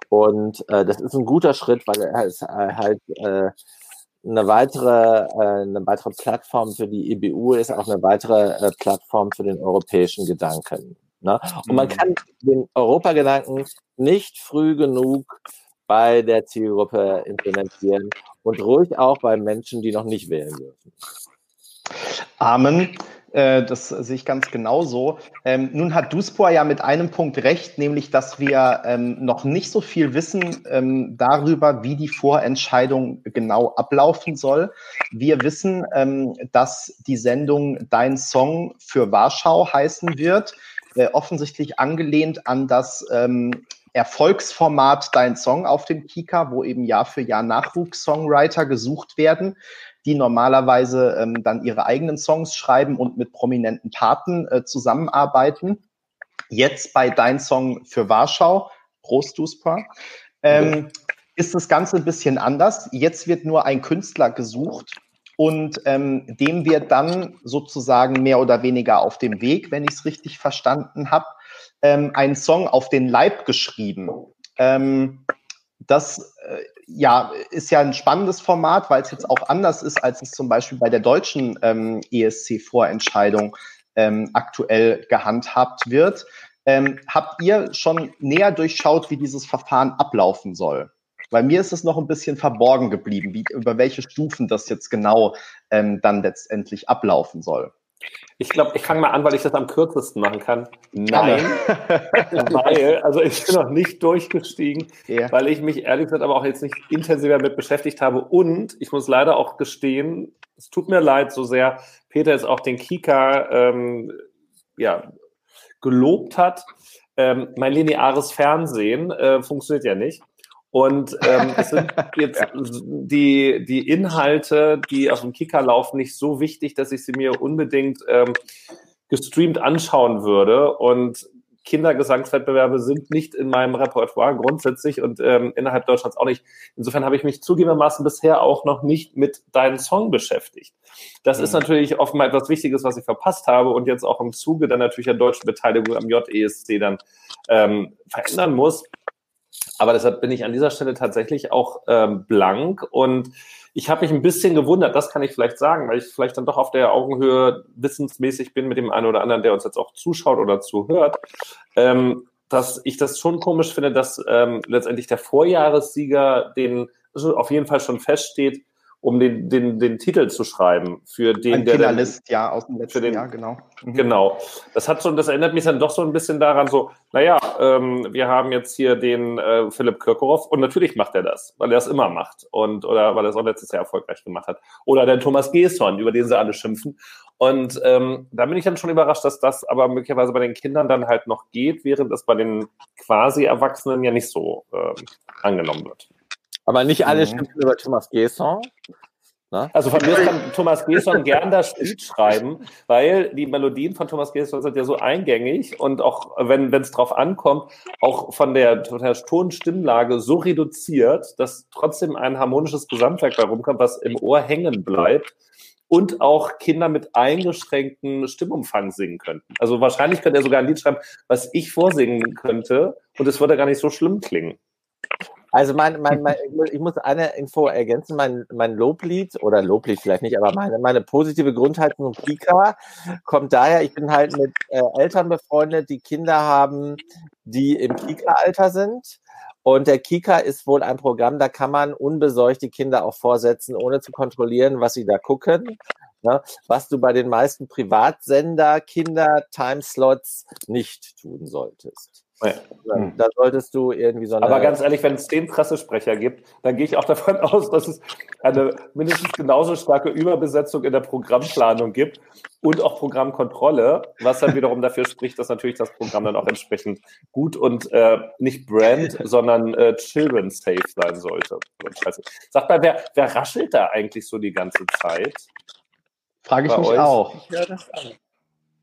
Und äh, das ist ein guter Schritt, weil es äh, halt äh, eine weitere, äh, eine weitere Plattform für die EBU ist, auch eine weitere äh, Plattform für den europäischen Gedanken. Ne? Und man mhm. kann den Europagedanken nicht früh genug bei der Zielgruppe implementieren und ruhig auch bei Menschen, die noch nicht wählen dürfen. Amen. Äh, das sehe ich ganz genauso. Ähm, nun hat Duspor ja mit einem Punkt recht, nämlich, dass wir ähm, noch nicht so viel wissen ähm, darüber, wie die Vorentscheidung genau ablaufen soll. Wir wissen, ähm, dass die Sendung Dein Song für Warschau heißen wird äh, offensichtlich angelehnt an das ähm, Erfolgsformat Dein Song auf dem Kika, wo eben Jahr für Jahr Nachwuchs-Songwriter gesucht werden, die normalerweise ähm, dann ihre eigenen Songs schreiben und mit prominenten Paten äh, zusammenarbeiten. Jetzt bei Dein Song für Warschau, Prost Duspa, ähm, ist das Ganze ein bisschen anders. Jetzt wird nur ein Künstler gesucht und ähm, dem wird dann sozusagen mehr oder weniger auf dem Weg, wenn ich es richtig verstanden habe, ähm, ein Song auf den Leib geschrieben. Ähm, das äh, ja, ist ja ein spannendes Format, weil es jetzt auch anders ist, als es zum Beispiel bei der deutschen ähm, ESC-Vorentscheidung ähm, aktuell gehandhabt wird. Ähm, habt ihr schon näher durchschaut, wie dieses Verfahren ablaufen soll? Bei mir ist es noch ein bisschen verborgen geblieben, wie, über welche Stufen das jetzt genau ähm, dann letztendlich ablaufen soll. Ich glaube, ich fange mal an, weil ich das am kürzesten machen kann. Nein, weil, also ich bin noch nicht durchgestiegen, yeah. weil ich mich ehrlich gesagt aber auch jetzt nicht intensiver damit beschäftigt habe. Und ich muss leider auch gestehen, es tut mir leid so sehr, Peter jetzt auch den Kika ähm, ja, gelobt hat. Ähm, mein lineares Fernsehen äh, funktioniert ja nicht. Und ähm, es sind jetzt ja. die, die Inhalte, die auf dem Kicker laufen, nicht so wichtig, dass ich sie mir unbedingt ähm, gestreamt anschauen würde. Und Kindergesangswettbewerbe sind nicht in meinem Repertoire grundsätzlich und ähm, innerhalb Deutschlands auch nicht. Insofern habe ich mich zugegebenermaßen bisher auch noch nicht mit deinem Song beschäftigt. Das mhm. ist natürlich offenbar etwas Wichtiges, was ich verpasst habe und jetzt auch im Zuge dann natürlich der deutschen Beteiligung am JESC dann ähm, verändern muss. Aber deshalb bin ich an dieser Stelle tatsächlich auch ähm, blank und ich habe mich ein bisschen gewundert, das kann ich vielleicht sagen, weil ich vielleicht dann doch auf der Augenhöhe wissensmäßig bin mit dem einen oder anderen, der uns jetzt auch zuschaut oder zuhört, ähm, dass ich das schon komisch finde, dass ähm, letztendlich der Vorjahressieger den also auf jeden Fall schon feststeht, um den, den, den Titel zu schreiben für den, ein der Finalist, dann, ja, aus dem letzten den, Jahr, genau. Mhm. Genau. Das hat schon, das erinnert mich dann doch so ein bisschen daran, so, naja, ähm, wir haben jetzt hier den äh, Philipp Kirkorov und natürlich macht er das, weil er es immer macht und oder weil er es auch letztes Jahr erfolgreich gemacht hat. Oder der Thomas Gesson, über den sie alle schimpfen. Und ähm, da bin ich dann schon überrascht, dass das aber möglicherweise bei den Kindern dann halt noch geht, während es bei den quasi Erwachsenen ja nicht so ähm, angenommen wird. Aber nicht alle mhm. schimpfen über Thomas Gesson. Ne? Also von mir kann Thomas Gesson gern das Lied schreiben, weil die Melodien von Thomas Gesson sind ja so eingängig und auch wenn es drauf ankommt, auch von der, von der Ton-Stimmlage so reduziert, dass trotzdem ein harmonisches Gesamtwerk bei rumkommt, was im Ohr hängen bleibt und auch Kinder mit eingeschränktem Stimmumfang singen könnten. Also wahrscheinlich könnte er sogar ein Lied schreiben, was ich vorsingen könnte und es würde gar nicht so schlimm klingen. Also mein, mein, mein, ich muss eine Info ergänzen. Mein, mein Loblied oder Loblied vielleicht nicht, aber meine, meine positive Grundhaltung Kika kommt daher, ich bin halt mit äh, Eltern befreundet, die Kinder haben, die im Kika-Alter sind. Und der Kika ist wohl ein Programm, da kann man unbesorgt die Kinder auch vorsetzen, ohne zu kontrollieren, was sie da gucken. Ne? Was du bei den meisten Privatsender, Kinder, Timeslots nicht tun solltest. Ja. Hm. Da solltest du irgendwie so eine. Aber ganz ehrlich, wenn es den Pressesprecher gibt, dann gehe ich auch davon aus, dass es eine mindestens genauso starke Überbesetzung in der Programmplanung gibt und auch Programmkontrolle, was dann wiederum dafür spricht, dass natürlich das Programm dann auch entsprechend gut und äh, nicht Brand, sondern äh, Children safe sein sollte. Sag mal, wer, wer raschelt da eigentlich so die ganze Zeit? Frage ich mich euch? auch. Ich höre das an.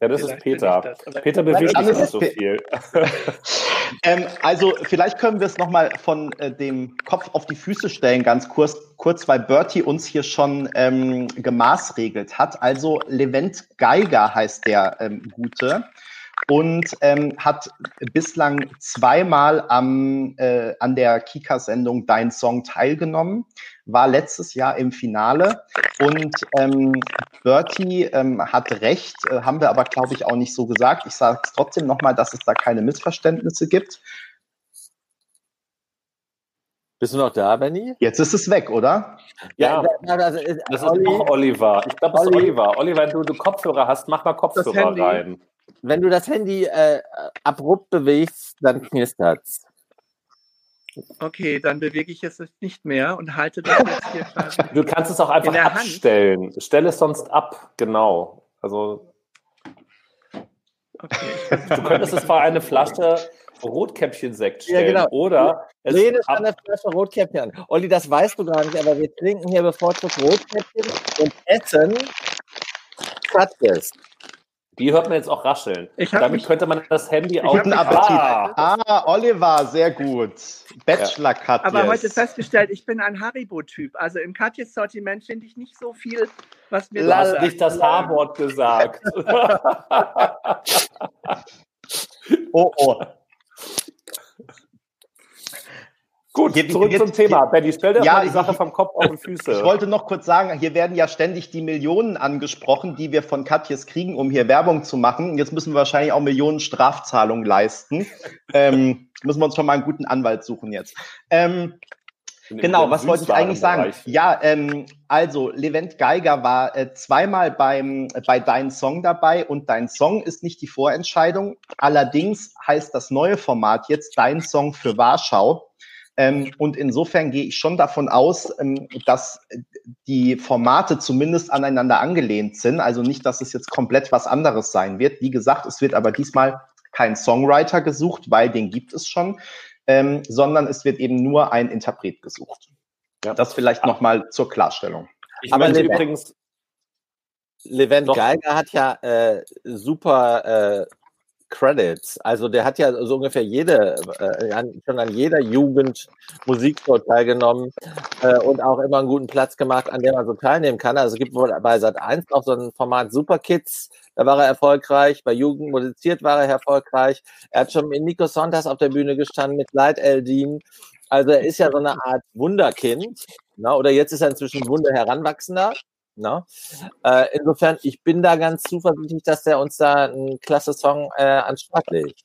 Ja, das vielleicht ist Peter. Das, Peter bewegt sich nicht so viel. ähm, also vielleicht können wir es nochmal von äh, dem Kopf auf die Füße stellen, ganz kurz, kurz weil Bertie uns hier schon ähm, gemaßregelt hat. Also Levent Geiger heißt der ähm, Gute und ähm, hat bislang zweimal am, äh, an der Kika-Sendung Dein Song teilgenommen, war letztes Jahr im Finale und ähm, Bertie ähm, hat recht, äh, haben wir aber, glaube ich, auch nicht so gesagt. Ich sage es trotzdem nochmal, dass es da keine Missverständnisse gibt. Bist du noch da, Benny? Jetzt ist es weg, oder? Ja, ja das, ist, das ist auch Oliver. Ich glaube, das ist Oliver. Oliver, wenn du, du Kopfhörer hast, mach mal Kopfhörer rein. Wenn du das Handy äh, abrupt bewegst, dann knistert's. Okay, dann bewege ich es nicht mehr und halte das jetzt hier quasi. Du kannst es auch einfach abstellen. Hand. Stell es sonst ab, genau. Also. Okay. Du könntest es vor eine Flasche Rotkäppchen-Sekt stellen. Ja, genau. Oder es Rede an der Flasche Rotkäppchen an. Olli, das weißt du gar nicht, aber wir trinken hier bevorzugt Rotkäppchen und essen Katzes. Die hört man jetzt auch rascheln. Damit könnte man das Handy auch. Guten Appetit. Ah. ah, Oliver, sehr gut. Bachelor Katjes. Aber heute festgestellt, ich bin ein Haribo-Typ. Also im Katjes Sortiment finde ich nicht so viel, was mir. Lass nicht das H-Wort gesagt. oh, oh. Gut, zurück jetzt, zum Thema. Benny, stell dir ja, mal die Sache vom Kopf auf die Füße. Ich wollte noch kurz sagen, hier werden ja ständig die Millionen angesprochen, die wir von Katjes kriegen, um hier Werbung zu machen. Jetzt müssen wir wahrscheinlich auch Millionen Strafzahlungen leisten. ähm, müssen wir uns schon mal einen guten Anwalt suchen jetzt. Ähm, Genau, was wollte ich eigentlich sagen? Ja, ähm, also Levent Geiger war äh, zweimal beim, äh, bei Dein Song dabei und Dein Song ist nicht die Vorentscheidung. Allerdings heißt das neue Format jetzt Dein Song für Warschau. Ähm, und insofern gehe ich schon davon aus, ähm, dass die Formate zumindest aneinander angelehnt sind. Also nicht, dass es jetzt komplett was anderes sein wird. Wie gesagt, es wird aber diesmal kein Songwriter gesucht, weil den gibt es schon ähm, sondern es wird eben nur ein Interpret gesucht. Ja. Das vielleicht nochmal zur Klarstellung. Ich Aber übrigens, Levent Geiger hat ja äh, super äh, Credits. Also der hat ja so ungefähr jede, äh, schon an jeder Jugend Musikshow teilgenommen äh, und auch immer einen guten Platz gemacht, an dem man so teilnehmen kann. Also es gibt wohl bei Sat 1 auch so ein Format Super Kids, da war er erfolgreich, bei Jugend musiziert war er erfolgreich. Er hat schon mit Nico Sontas auf der Bühne gestanden, mit Light Eldin. Also er ist ja so eine Art Wunderkind. Na, ne? oder jetzt ist er inzwischen Wunder Heranwachsender. Ne? Äh, insofern, ich bin da ganz zuversichtlich, dass der uns da einen klasse Song äh, an Start legt.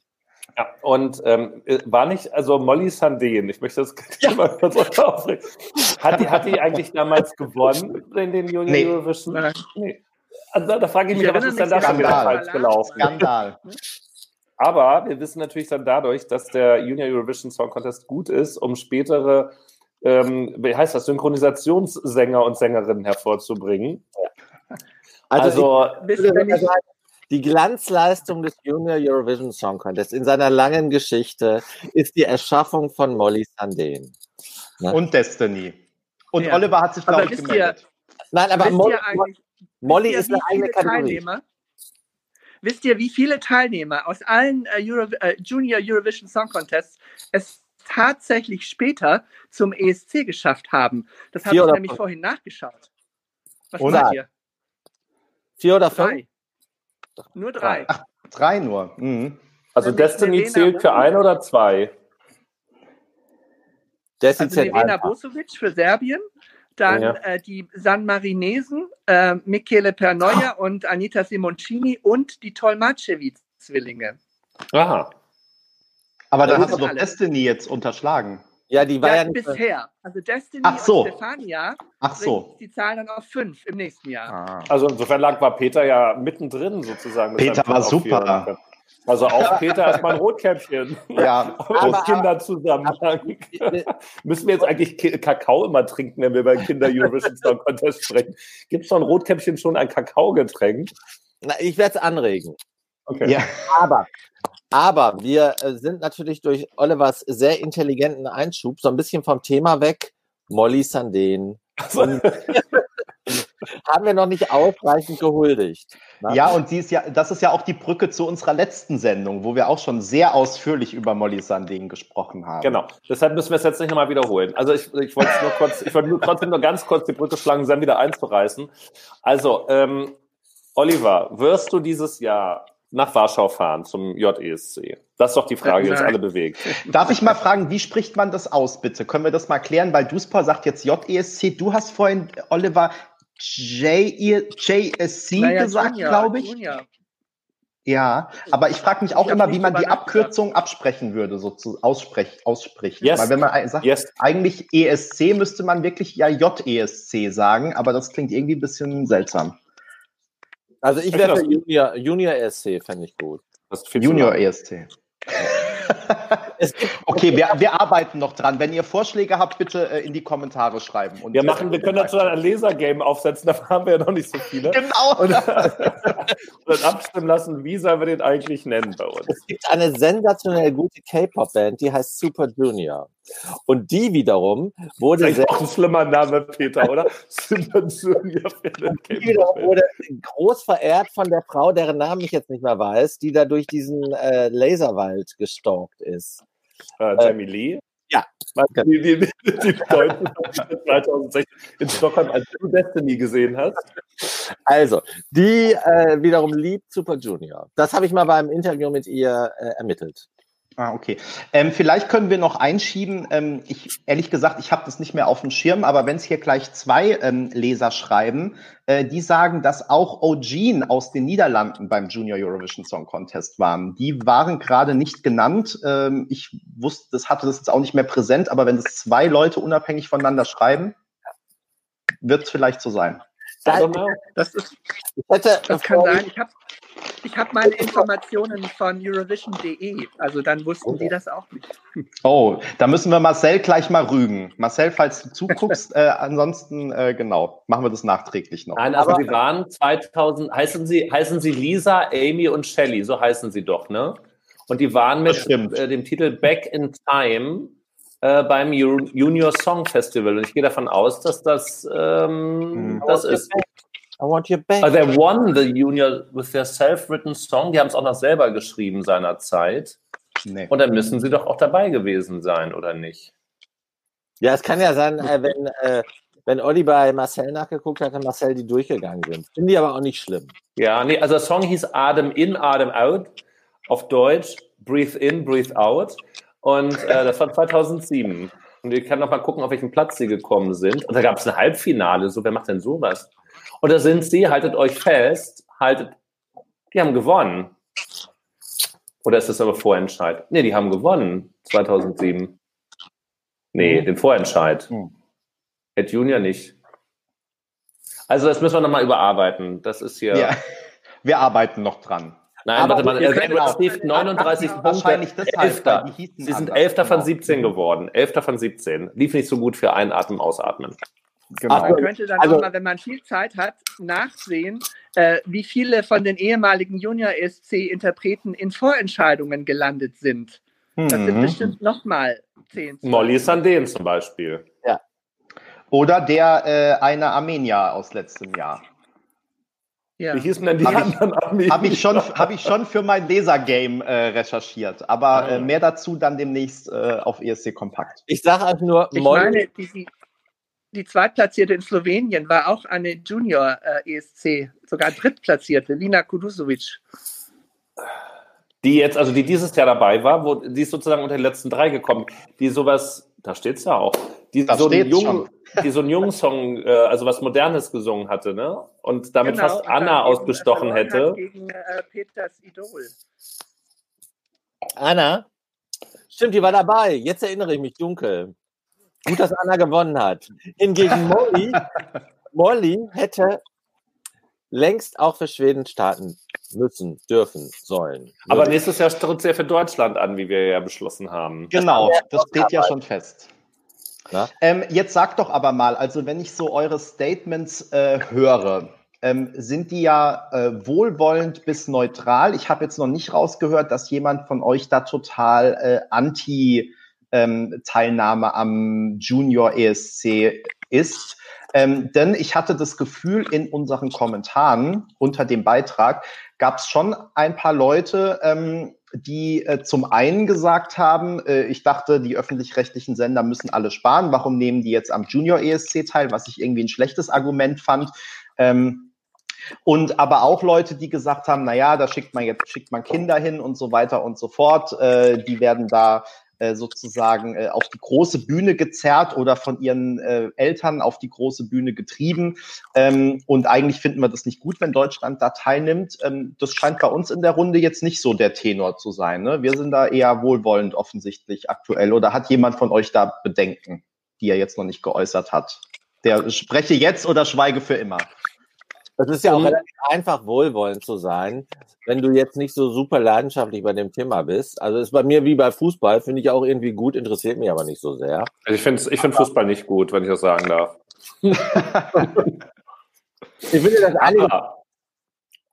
Ja, und ähm, äh, war nicht, also Molly Sandén, ich möchte das ja. mal kurz aufregen. Hat die, hat die eigentlich damals gewonnen in den Junior nee. Eurovision? Nein. Nee. Also, da frage ich mich, ich was ist denn da schon wieder falsch gelaufen? Skandal. Aber wir wissen natürlich dann dadurch, dass der Junior Eurovision Song Contest gut ist, um spätere ähm, wie heißt das, Synchronisationssänger und Sängerinnen hervorzubringen. Also, also ich, die Glanzleistung des Junior Eurovision Song Contest in seiner langen Geschichte ist die Erschaffung von Molly Sandén. Ne? Und Destiny. Und ja. Oliver hat sich, glaube ich, gemeldet. Ihr, Nein, aber Molly, Molly ist eine eigene Kategorie. Teilnehmer, wisst ihr, wie viele Teilnehmer aus allen äh, Euro, äh, Junior Eurovision Song Contests es tatsächlich später zum ESC geschafft haben. Das habe ich nämlich fünf? vorhin nachgeschaut. Was meint ihr? Vier oder drei? Fünf? Nur drei. Ach, drei nur. Mhm. Also Nämlich Destiny zählt für ein oder zwei? Destiny also Nevena Bosovic für Serbien, dann ja. äh, die San Marinesen, äh, Michele Pernoia oh. und Anita Simoncini und die Tolmacevic-Zwillinge. Aha. Aber dann hast du doch alles. Destiny jetzt unterschlagen. Ja, die war ja, ja nicht bisher. Also Destiny Ach so. und Stefania Ach so. die Zahlen dann auf fünf im nächsten Jahr. Ah. Also insofern lag war Peter ja mittendrin sozusagen. Peter war super. Also auch Peter ist mein Rotkäppchen. Ja, aus Kinderzusammenhang. Müssen wir jetzt eigentlich Kakao immer trinken, wenn wir bei Kinder Eurovision Song Contest sprechen? Gibt es von Rotkäppchen schon ein Kakaogetränk? Na, ich werde es anregen. Okay. Ja. Aber aber wir äh, sind natürlich durch Olivers sehr intelligenten Einschub so ein bisschen vom Thema weg. Molly Sandén. haben wir noch nicht ausreichend gehuldigt. Ne? Ja, und sie ist ja, das ist ja auch die Brücke zu unserer letzten Sendung, wo wir auch schon sehr ausführlich über Molly Sandén gesprochen haben. Genau. Deshalb müssen wir es jetzt nicht nochmal wiederholen. Also ich, ich wollte nur kurz, ich wollte nur trotzdem nur ganz kurz die Brücke schlagen, dann wieder einzureißen. Also, ähm, Oliver, wirst du dieses Jahr nach Warschau fahren zum JESC? Das ist doch die Frage, die uns alle bewegt. Darf ich mal fragen, wie spricht man das aus, bitte? Können wir das mal klären? Weil Duspor sagt jetzt JESC. Du hast vorhin, Oliver, JSC naja, gesagt, glaube ich. Junior. Ja, aber ich frage mich auch immer, wie man die Abkürzung absprechen würde, so zu aussprech, ausspricht. Yes. Weil wenn man sagt, yes. eigentlich ESC müsste man wirklich ja JESC sagen, aber das klingt irgendwie ein bisschen seltsam. Also ich wäre für Junior, Junior ESC, fände ich gut. Junior ESC. okay, wir, wir arbeiten noch dran. Wenn ihr Vorschläge habt, bitte äh, in die Kommentare schreiben. Und wir machen, wir können dazu ein Lasergame aufsetzen, da haben wir ja noch nicht so viele. Genau. Und, und abstimmen lassen, wie sollen wir den eigentlich nennen bei uns. Es gibt eine sensationell gute K-Pop-Band, die heißt Super Junior. Und die wiederum wurde. Das ist auch ein schlimmer Name, Peter, oder? Die wiederum wurde groß verehrt von der Frau, deren Namen ich jetzt nicht mehr weiß, die da durch diesen äh, Laserwald gestalkt ist. Äh, Jamie Lee? Ja. Die, die, die, die Deutschen 2016 in Stockholm, als du Destiny gesehen hast. Also, die äh, wiederum liebt Super Junior. Das habe ich mal beim Interview mit ihr äh, ermittelt. Ah, okay. Ähm, vielleicht können wir noch einschieben. Ähm, ich ehrlich gesagt, ich habe das nicht mehr auf dem Schirm, aber wenn es hier gleich zwei ähm, Leser schreiben, äh, die sagen, dass auch O'Gene aus den Niederlanden beim Junior Eurovision Song Contest waren. Die waren gerade nicht genannt. Ähm, ich wusste, das hatte das jetzt auch nicht mehr präsent, aber wenn es zwei Leute unabhängig voneinander schreiben, wird es vielleicht so sein. Das, ist, hätte, das kann sein. Ich habe ich habe meine Informationen von Eurovision.de, also dann wussten oh. die das auch nicht. Oh, da müssen wir Marcel gleich mal rügen. Marcel, falls du zuguckst, äh, ansonsten äh, genau, machen wir das nachträglich noch. Nein, aber sie waren 2000, heißen sie, heißen sie Lisa, Amy und Shelley, so heißen sie doch, ne? Und die waren mit äh, dem Titel Back in Time äh, beim Junior Song Festival. Und ich gehe davon aus, dass das ähm, hm. das ist. I want your back. Also they won the Junior with their self-written song. Die haben es auch noch selber geschrieben seinerzeit. Nee. Und dann müssen sie doch auch dabei gewesen sein, oder nicht? Ja, es kann ja sein, äh, wenn, äh, wenn Olli bei Marcel nachgeguckt hat, dann Marcel die durchgegangen sind. Finde ich aber auch nicht schlimm. Ja, nee, also der Song hieß Atem in, Atem out. Auf Deutsch Breathe in, Breathe out. Und äh, das war 2007. Und ich kann noch mal gucken, auf welchen Platz sie gekommen sind. Und da gab es ein Halbfinale. So, wer macht denn sowas? Oder sind sie, haltet euch fest, haltet, die haben gewonnen. Oder ist das aber Vorentscheid? Nee, die haben gewonnen 2007. Nee, mhm. den Vorentscheid. Mhm. Ed Junior nicht. Also das müssen wir nochmal überarbeiten. Das ist hier. Ja, wir arbeiten noch dran. Nein, aber warte mal, Edward Steve 39 Punkte. Wahrscheinlich deshalb, Elfter. Sie sind Elfter von 17 genau. geworden. Elfter von 17. Lief nicht so gut für Einatmen, Ausatmen. Genau. Man könnte dann also, auch mal, wenn man viel Zeit hat, nachsehen, äh, wie viele von den ehemaligen Junior ESC-Interpreten in Vorentscheidungen gelandet sind. Das sind mhm. bestimmt nochmal zehn. Molly Sandén zum Beispiel. Ja. Oder der äh, eine Armenier aus letztem Jahr. Ja. Wie hießen denn die hab anderen Armenier? Habe ich, schon, hab ich schon für mein Lasergame äh, recherchiert. Aber äh, mehr dazu dann demnächst äh, auf ESC Kompakt. Ich sage einfach nur, ich meine, die, die Zweitplatzierte in Slowenien war auch eine Junior-ESC, äh, sogar Drittplatzierte, Lina Kudusovic. Die jetzt, also die dieses Jahr dabei war, wo die ist sozusagen unter den letzten drei gekommen, die sowas, da steht es ja auch, die so, einen jungen, die so einen jungen Song, äh, also was Modernes gesungen hatte, ne? Und damit genau, fast Anna ausgestochen hätte. Gegen äh, Peters Idol. Anna? Stimmt, die war dabei. Jetzt erinnere ich mich dunkel. Gut, dass Anna gewonnen hat. Hingegen Molly, Molly hätte längst auch für Schweden starten müssen, dürfen, sollen. Aber nächstes Jahr tritt sie ja für Deutschland an, wie wir ja beschlossen haben. Genau, das steht ja schon fest. Ähm, jetzt sagt doch aber mal, also wenn ich so eure Statements äh, höre, ähm, sind die ja äh, wohlwollend bis neutral. Ich habe jetzt noch nicht rausgehört, dass jemand von euch da total äh, anti ähm, Teilnahme am Junior ESC ist. Ähm, denn ich hatte das Gefühl, in unseren Kommentaren unter dem Beitrag gab es schon ein paar Leute, ähm, die äh, zum einen gesagt haben, äh, ich dachte, die öffentlich-rechtlichen Sender müssen alle sparen. Warum nehmen die jetzt am Junior ESC teil? Was ich irgendwie ein schlechtes Argument fand. Ähm, und aber auch Leute, die gesagt haben, na ja, da schickt man jetzt schickt man Kinder hin und so weiter und so fort. Äh, die werden da sozusagen äh, auf die große Bühne gezerrt oder von ihren äh, Eltern auf die große Bühne getrieben. Ähm, und eigentlich finden wir das nicht gut, wenn Deutschland da teilnimmt. Ähm, das scheint bei uns in der Runde jetzt nicht so der Tenor zu sein. Ne? Wir sind da eher wohlwollend offensichtlich aktuell. Oder hat jemand von euch da Bedenken, die er jetzt noch nicht geäußert hat? Der spreche jetzt oder schweige für immer. Es ist ja auch relativ einfach, wohlwollend zu sein, wenn du jetzt nicht so super leidenschaftlich bei dem Thema bist. Also ist bei mir wie bei Fußball, finde ich auch irgendwie gut, interessiert mich aber nicht so sehr. Also ich finde ich find Fußball nicht gut, wenn ich das sagen darf. ich finde das einige,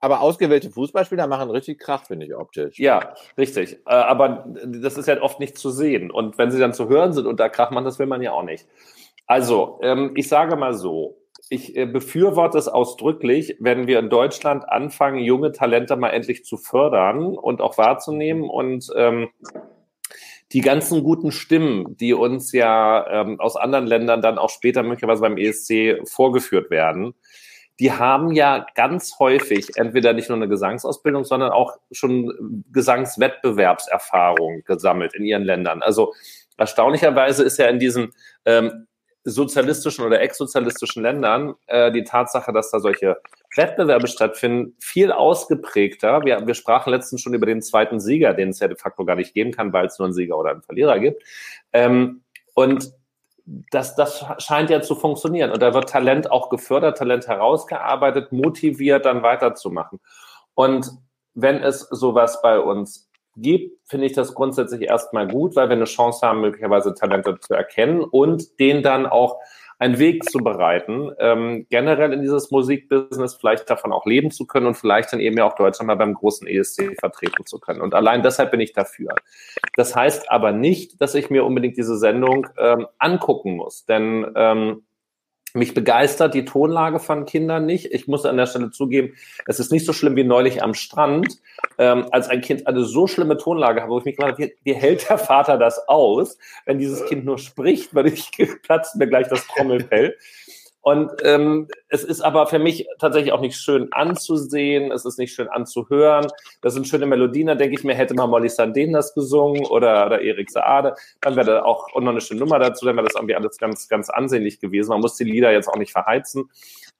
aber ausgewählte Fußballspieler machen richtig Krach, finde ich optisch. Ja, richtig. Äh, aber das ist ja oft nicht zu sehen. Und wenn sie dann zu hören sind und da Krach machen, das will man ja auch nicht. Also, ähm, ich sage mal so, ich äh, befürworte es ausdrücklich, wenn wir in Deutschland anfangen, junge Talente mal endlich zu fördern und auch wahrzunehmen und ähm, die ganzen guten Stimmen, die uns ja ähm, aus anderen Ländern dann auch später möglicherweise beim ESC vorgeführt werden, die haben ja ganz häufig entweder nicht nur eine Gesangsausbildung, sondern auch schon Gesangswettbewerbserfahrung gesammelt in ihren Ländern. Also erstaunlicherweise ist ja in diesen ähm, sozialistischen oder ex-sozialistischen Ländern äh, die Tatsache, dass da solche Wettbewerbe stattfinden, viel ausgeprägter. Wir, wir sprachen letztens schon über den zweiten Sieger, den es ja de facto gar nicht geben kann, weil es nur einen Sieger oder einen Verlierer gibt. Ähm, und das, das scheint ja zu funktionieren. Und da wird Talent auch gefördert, Talent herausgearbeitet, motiviert, dann weiterzumachen. Und wenn es sowas bei uns gibt, finde ich das grundsätzlich erstmal gut, weil wir eine Chance haben, möglicherweise Talente zu erkennen und den dann auch einen Weg zu bereiten, ähm, generell in dieses Musikbusiness vielleicht davon auch leben zu können und vielleicht dann eben ja auch Deutschland mal beim großen ESC vertreten zu können. Und allein deshalb bin ich dafür. Das heißt aber nicht, dass ich mir unbedingt diese Sendung ähm, angucken muss, denn ähm, mich begeistert die Tonlage von Kindern nicht. Ich muss an der Stelle zugeben, es ist nicht so schlimm wie neulich am Strand, ähm, als ein Kind eine so schlimme Tonlage hat, wo ich mich gefragt habe, wie, wie hält der Vater das aus, wenn dieses Kind nur spricht, weil ich platzt mir gleich das Trommelfell. Und ähm, es ist aber für mich tatsächlich auch nicht schön anzusehen, es ist nicht schön anzuhören. Das sind schöne Melodien, da denke ich mir, hätte mal Molly Sandén das gesungen oder, oder Erik Saade, dann wäre da auch noch eine schöne Nummer dazu, dann wäre das irgendwie alles ganz, ganz ansehnlich gewesen. Man muss die Lieder jetzt auch nicht verheizen.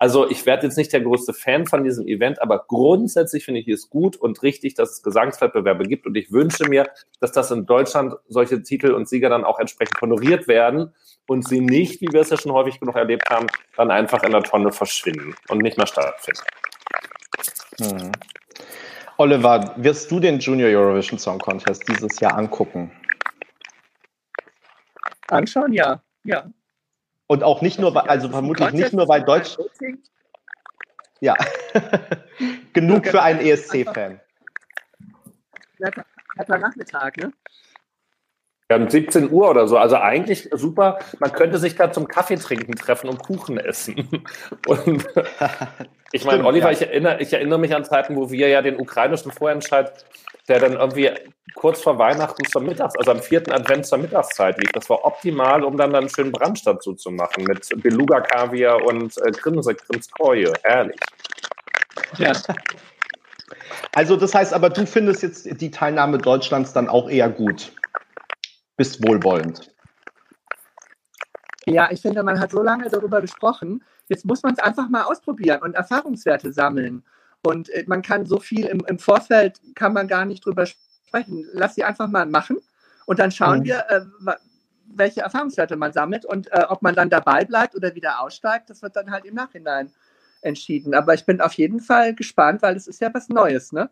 Also ich werde jetzt nicht der größte Fan von diesem Event, aber grundsätzlich finde ich es gut und richtig, dass es Gesangswettbewerbe gibt. Und ich wünsche mir, dass das in Deutschland solche Titel und Sieger dann auch entsprechend honoriert werden und sie nicht, wie wir es ja schon häufig genug erlebt haben, dann einfach in der Tonne verschwinden und nicht mehr stattfinden. Hm. Oliver, wirst du den Junior Eurovision Song Contest dieses Jahr angucken? Anschauen, ja. Ja, und auch nicht nur, also vermutlich nicht nur, weil Deutsch. Ja, genug für einen ESC-Fan. Netter Nachmittag, ne? Ja, um 17 Uhr oder so. Also eigentlich super. Man könnte sich da zum Kaffee trinken treffen und Kuchen essen. Und ich meine, Oliver, ja. ich, erinnere, ich erinnere mich an Zeiten, wo wir ja den ukrainischen Vorentscheid der dann irgendwie kurz vor Weihnachten zur Mittags-, also am vierten Advent zur Mittagszeit lief. Das war optimal, um dann einen schönen Brunch dazu zu machen mit Beluga-Kaviar und äh, Krimse, Krimskoje. Herrlich. Ja. Also das heißt aber, du findest jetzt die Teilnahme Deutschlands dann auch eher gut. Bist wohlwollend. Ja, ich finde, man hat so lange darüber gesprochen. Jetzt muss man es einfach mal ausprobieren und Erfahrungswerte sammeln. Und äh, man kann so viel im, im, Vorfeld, kann man gar nicht drüber sprechen. Lass sie einfach mal machen und dann schauen mhm. wir, äh, welche Erfahrungswerte man sammelt und äh, ob man dann dabei bleibt oder wieder aussteigt, das wird dann halt im Nachhinein entschieden. Aber ich bin auf jeden Fall gespannt, weil es ist ja was Neues, ne?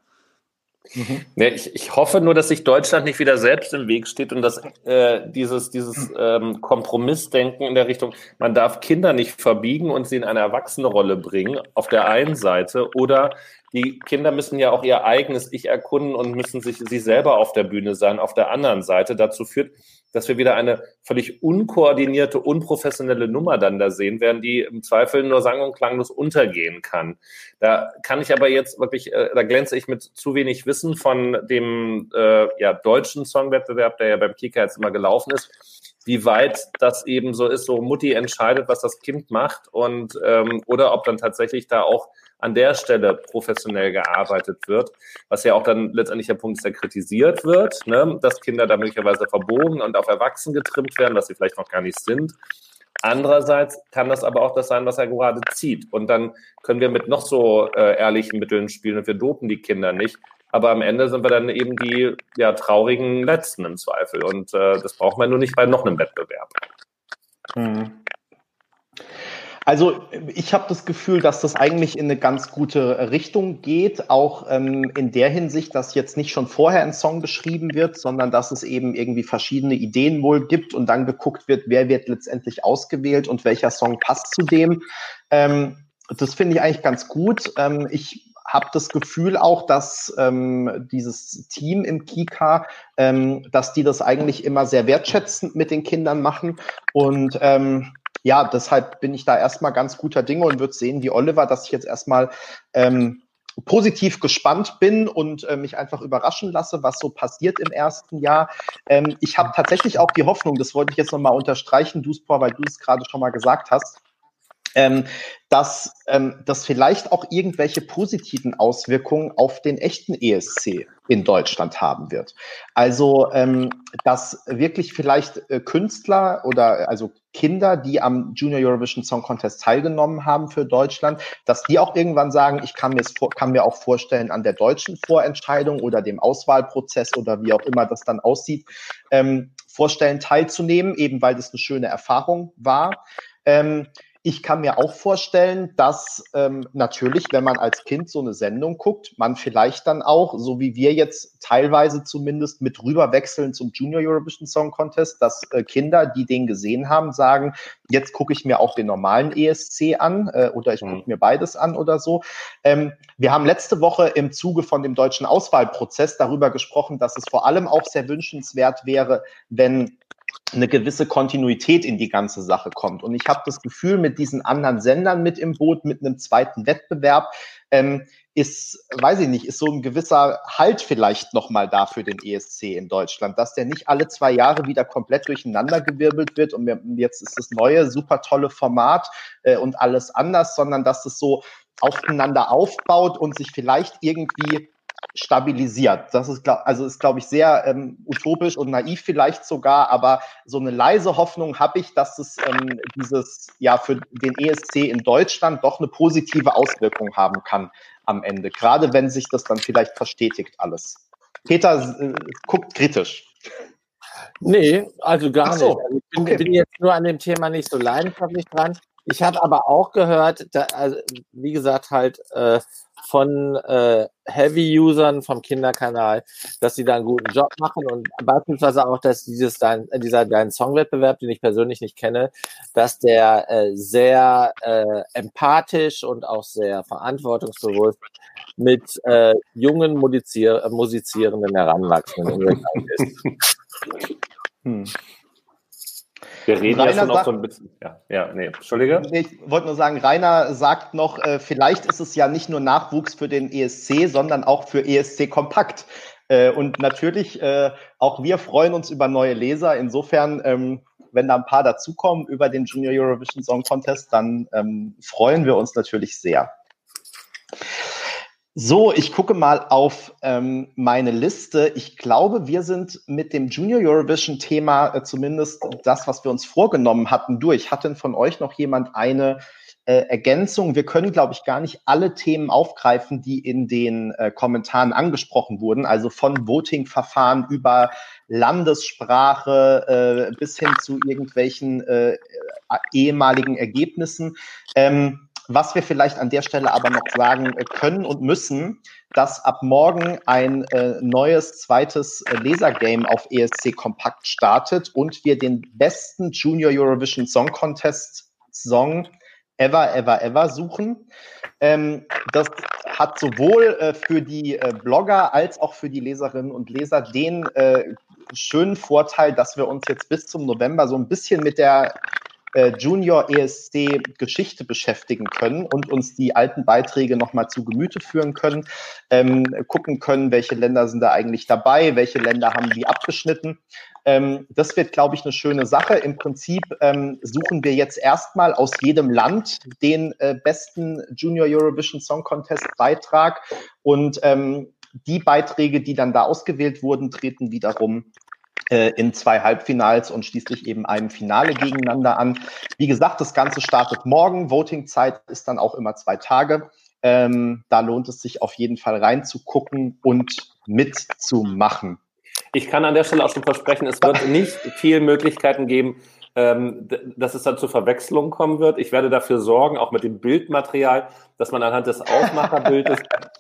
Mhm. Nee, ich, ich hoffe nur, dass sich Deutschland nicht wieder selbst im Weg steht und dass äh, dieses, dieses ähm, Kompromissdenken in der Richtung, man darf Kinder nicht verbiegen und sie in eine Erwachsenenrolle bringen, auf der einen Seite, oder die Kinder müssen ja auch ihr eigenes Ich erkunden und müssen sich sie selber auf der Bühne sein, auf der anderen Seite. Dazu führt, dass wir wieder eine völlig unkoordinierte, unprofessionelle Nummer dann da sehen werden, die im Zweifel nur sang- und klanglos untergehen kann. Da kann ich aber jetzt wirklich, äh, da glänze ich mit zu wenig Wissen von dem äh, ja, deutschen Songwettbewerb, der ja beim Kika jetzt immer gelaufen ist, wie weit das eben so ist, so Mutti entscheidet, was das Kind macht und ähm, oder ob dann tatsächlich da auch an der Stelle professionell gearbeitet wird, was ja auch dann letztendlich der Punkt ist, der kritisiert wird, ne? dass Kinder da möglicherweise verbogen und auf Erwachsen getrimmt werden, was sie vielleicht noch gar nicht sind. Andererseits kann das aber auch das sein, was er gerade zieht. Und dann können wir mit noch so äh, ehrlichen Mitteln spielen und wir dopen die Kinder nicht. Aber am Ende sind wir dann eben die ja, traurigen Letzten im Zweifel. Und äh, das braucht man nur nicht bei noch einem Wettbewerb. Hm. Also ich habe das Gefühl, dass das eigentlich in eine ganz gute Richtung geht, auch ähm, in der Hinsicht, dass jetzt nicht schon vorher ein Song geschrieben wird, sondern dass es eben irgendwie verschiedene Ideen wohl gibt und dann geguckt wird, wer wird letztendlich ausgewählt und welcher Song passt zu dem. Ähm, das finde ich eigentlich ganz gut. Ähm, ich habe das Gefühl auch, dass ähm, dieses Team im Kika, ähm, dass die das eigentlich immer sehr wertschätzend mit den Kindern machen und ähm, ja, deshalb bin ich da erstmal ganz guter Dinge und würde sehen, wie Oliver, dass ich jetzt erstmal ähm, positiv gespannt bin und äh, mich einfach überraschen lasse, was so passiert im ersten Jahr. Ähm, ich habe tatsächlich auch die Hoffnung, das wollte ich jetzt nochmal unterstreichen, Duspor, weil du es gerade schon mal gesagt hast, ähm, dass ähm, das vielleicht auch irgendwelche positiven Auswirkungen auf den echten ESC in Deutschland haben wird. Also ähm, dass wirklich vielleicht äh, Künstler oder also Kinder, die am Junior Eurovision Song Contest teilgenommen haben für Deutschland, dass die auch irgendwann sagen, ich kann mir, kann mir auch vorstellen, an der deutschen Vorentscheidung oder dem Auswahlprozess oder wie auch immer das dann aussieht, ähm, vorstellen teilzunehmen, eben weil das eine schöne Erfahrung war. Ähm, ich kann mir auch vorstellen, dass ähm, natürlich, wenn man als Kind so eine Sendung guckt, man vielleicht dann auch, so wie wir jetzt teilweise zumindest mit rüber wechseln zum Junior Eurovision Song Contest, dass äh, Kinder, die den gesehen haben, sagen, jetzt gucke ich mir auch den normalen ESC an äh, oder ich gucke mhm. mir beides an oder so. Ähm, wir haben letzte Woche im Zuge von dem deutschen Auswahlprozess darüber gesprochen, dass es vor allem auch sehr wünschenswert wäre, wenn eine gewisse Kontinuität in die ganze Sache kommt. Und ich habe das Gefühl, mit diesen anderen Sendern mit im Boot, mit einem zweiten Wettbewerb, ähm, ist, weiß ich nicht, ist so ein gewisser Halt vielleicht nochmal da für den ESC in Deutschland, dass der nicht alle zwei Jahre wieder komplett durcheinandergewirbelt wird und jetzt ist das neue, super tolle Format äh, und alles anders, sondern dass es so aufeinander aufbaut und sich vielleicht irgendwie stabilisiert. Das ist, also ist, glaube ich, sehr ähm, utopisch und naiv vielleicht sogar, aber so eine leise Hoffnung habe ich, dass es ähm, dieses ja für den ESC in Deutschland doch eine positive Auswirkung haben kann am Ende. Gerade wenn sich das dann vielleicht verstetigt alles. Peter äh, guckt kritisch. Nee, also gar so, nicht. Also ich bin, okay. bin, jetzt nur an dem Thema nicht so leidenschaftlich dran. Ich habe aber auch gehört, da, also, wie gesagt, halt äh, von äh, Heavy-Usern vom Kinderkanal, dass sie da einen guten Job machen und beispielsweise auch, dass dieses dein, dieser dein Songwettbewerb, den ich persönlich nicht kenne, dass der äh, sehr äh, empathisch und auch sehr verantwortungsbewusst mit äh, jungen Musizier musizierenden Heranwachsenden ist. hm. Wir reden Rainer ja schon auch so ein bisschen. Ja, ja, nee, Entschuldige. Nee, ich wollte nur sagen, Rainer sagt noch, äh, vielleicht ist es ja nicht nur Nachwuchs für den ESC, sondern auch für ESC Kompakt. Äh, und natürlich, äh, auch wir freuen uns über neue Leser. Insofern, ähm, wenn da ein paar dazukommen über den Junior Eurovision Song Contest, dann ähm, freuen wir uns natürlich sehr. So, ich gucke mal auf ähm, meine Liste. Ich glaube, wir sind mit dem Junior Eurovision-Thema äh, zumindest das, was wir uns vorgenommen hatten, durch. Hatten von euch noch jemand eine äh, Ergänzung? Wir können, glaube ich, gar nicht alle Themen aufgreifen, die in den äh, Kommentaren angesprochen wurden. Also von Voting-Verfahren über Landessprache äh, bis hin zu irgendwelchen äh, ehemaligen Ergebnissen. Ähm, was wir vielleicht an der Stelle aber noch sagen äh, können und müssen, dass ab morgen ein äh, neues zweites äh, Lasergame auf ESC Kompakt startet und wir den besten Junior Eurovision Song Contest Song ever, ever, ever suchen. Ähm, das hat sowohl äh, für die äh, Blogger als auch für die Leserinnen und Leser den äh, schönen Vorteil, dass wir uns jetzt bis zum November so ein bisschen mit der äh, Junior ESC Geschichte beschäftigen können und uns die alten Beiträge nochmal zu Gemüte führen können, ähm, gucken können, welche Länder sind da eigentlich dabei, welche Länder haben die abgeschnitten. Ähm, das wird, glaube ich, eine schöne Sache. Im Prinzip ähm, suchen wir jetzt erstmal aus jedem Land den äh, besten Junior Eurovision Song Contest Beitrag und ähm, die Beiträge, die dann da ausgewählt wurden, treten wiederum in zwei Halbfinals und schließlich eben einem Finale gegeneinander an. Wie gesagt, das Ganze startet morgen. Votingzeit ist dann auch immer zwei Tage. Ähm, da lohnt es sich auf jeden Fall reinzugucken und mitzumachen. Ich kann an der Stelle auch schon versprechen, es wird nicht viel Möglichkeiten geben, ähm, dass es dann zur Verwechslung kommen wird. Ich werde dafür sorgen, auch mit dem Bildmaterial, dass man anhand des Aufmacherbildes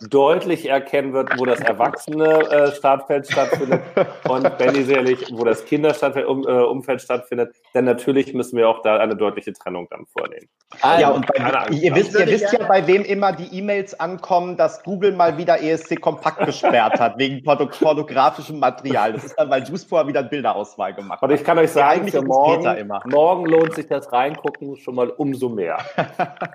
deutlich erkennen wird, wo das erwachsene äh, Startfeld stattfindet und Benny sicherlich, wo das Kinderumfeld äh, stattfindet. Denn natürlich müssen wir auch da eine deutliche Trennung dann vornehmen. Ah, ja, und bei, ihr, wisst, ihr wisst ja, bei wem immer die E-Mails ankommen, dass Google mal wieder ESC kompakt gesperrt hat, wegen pornografischem Material. Das ist dann, weil Juice vorher wieder Bilderauswahl gemacht hat. Und ich kann euch sagen, ja, für morgen, morgen lohnt sich das Reingucken schon mal umso mehr.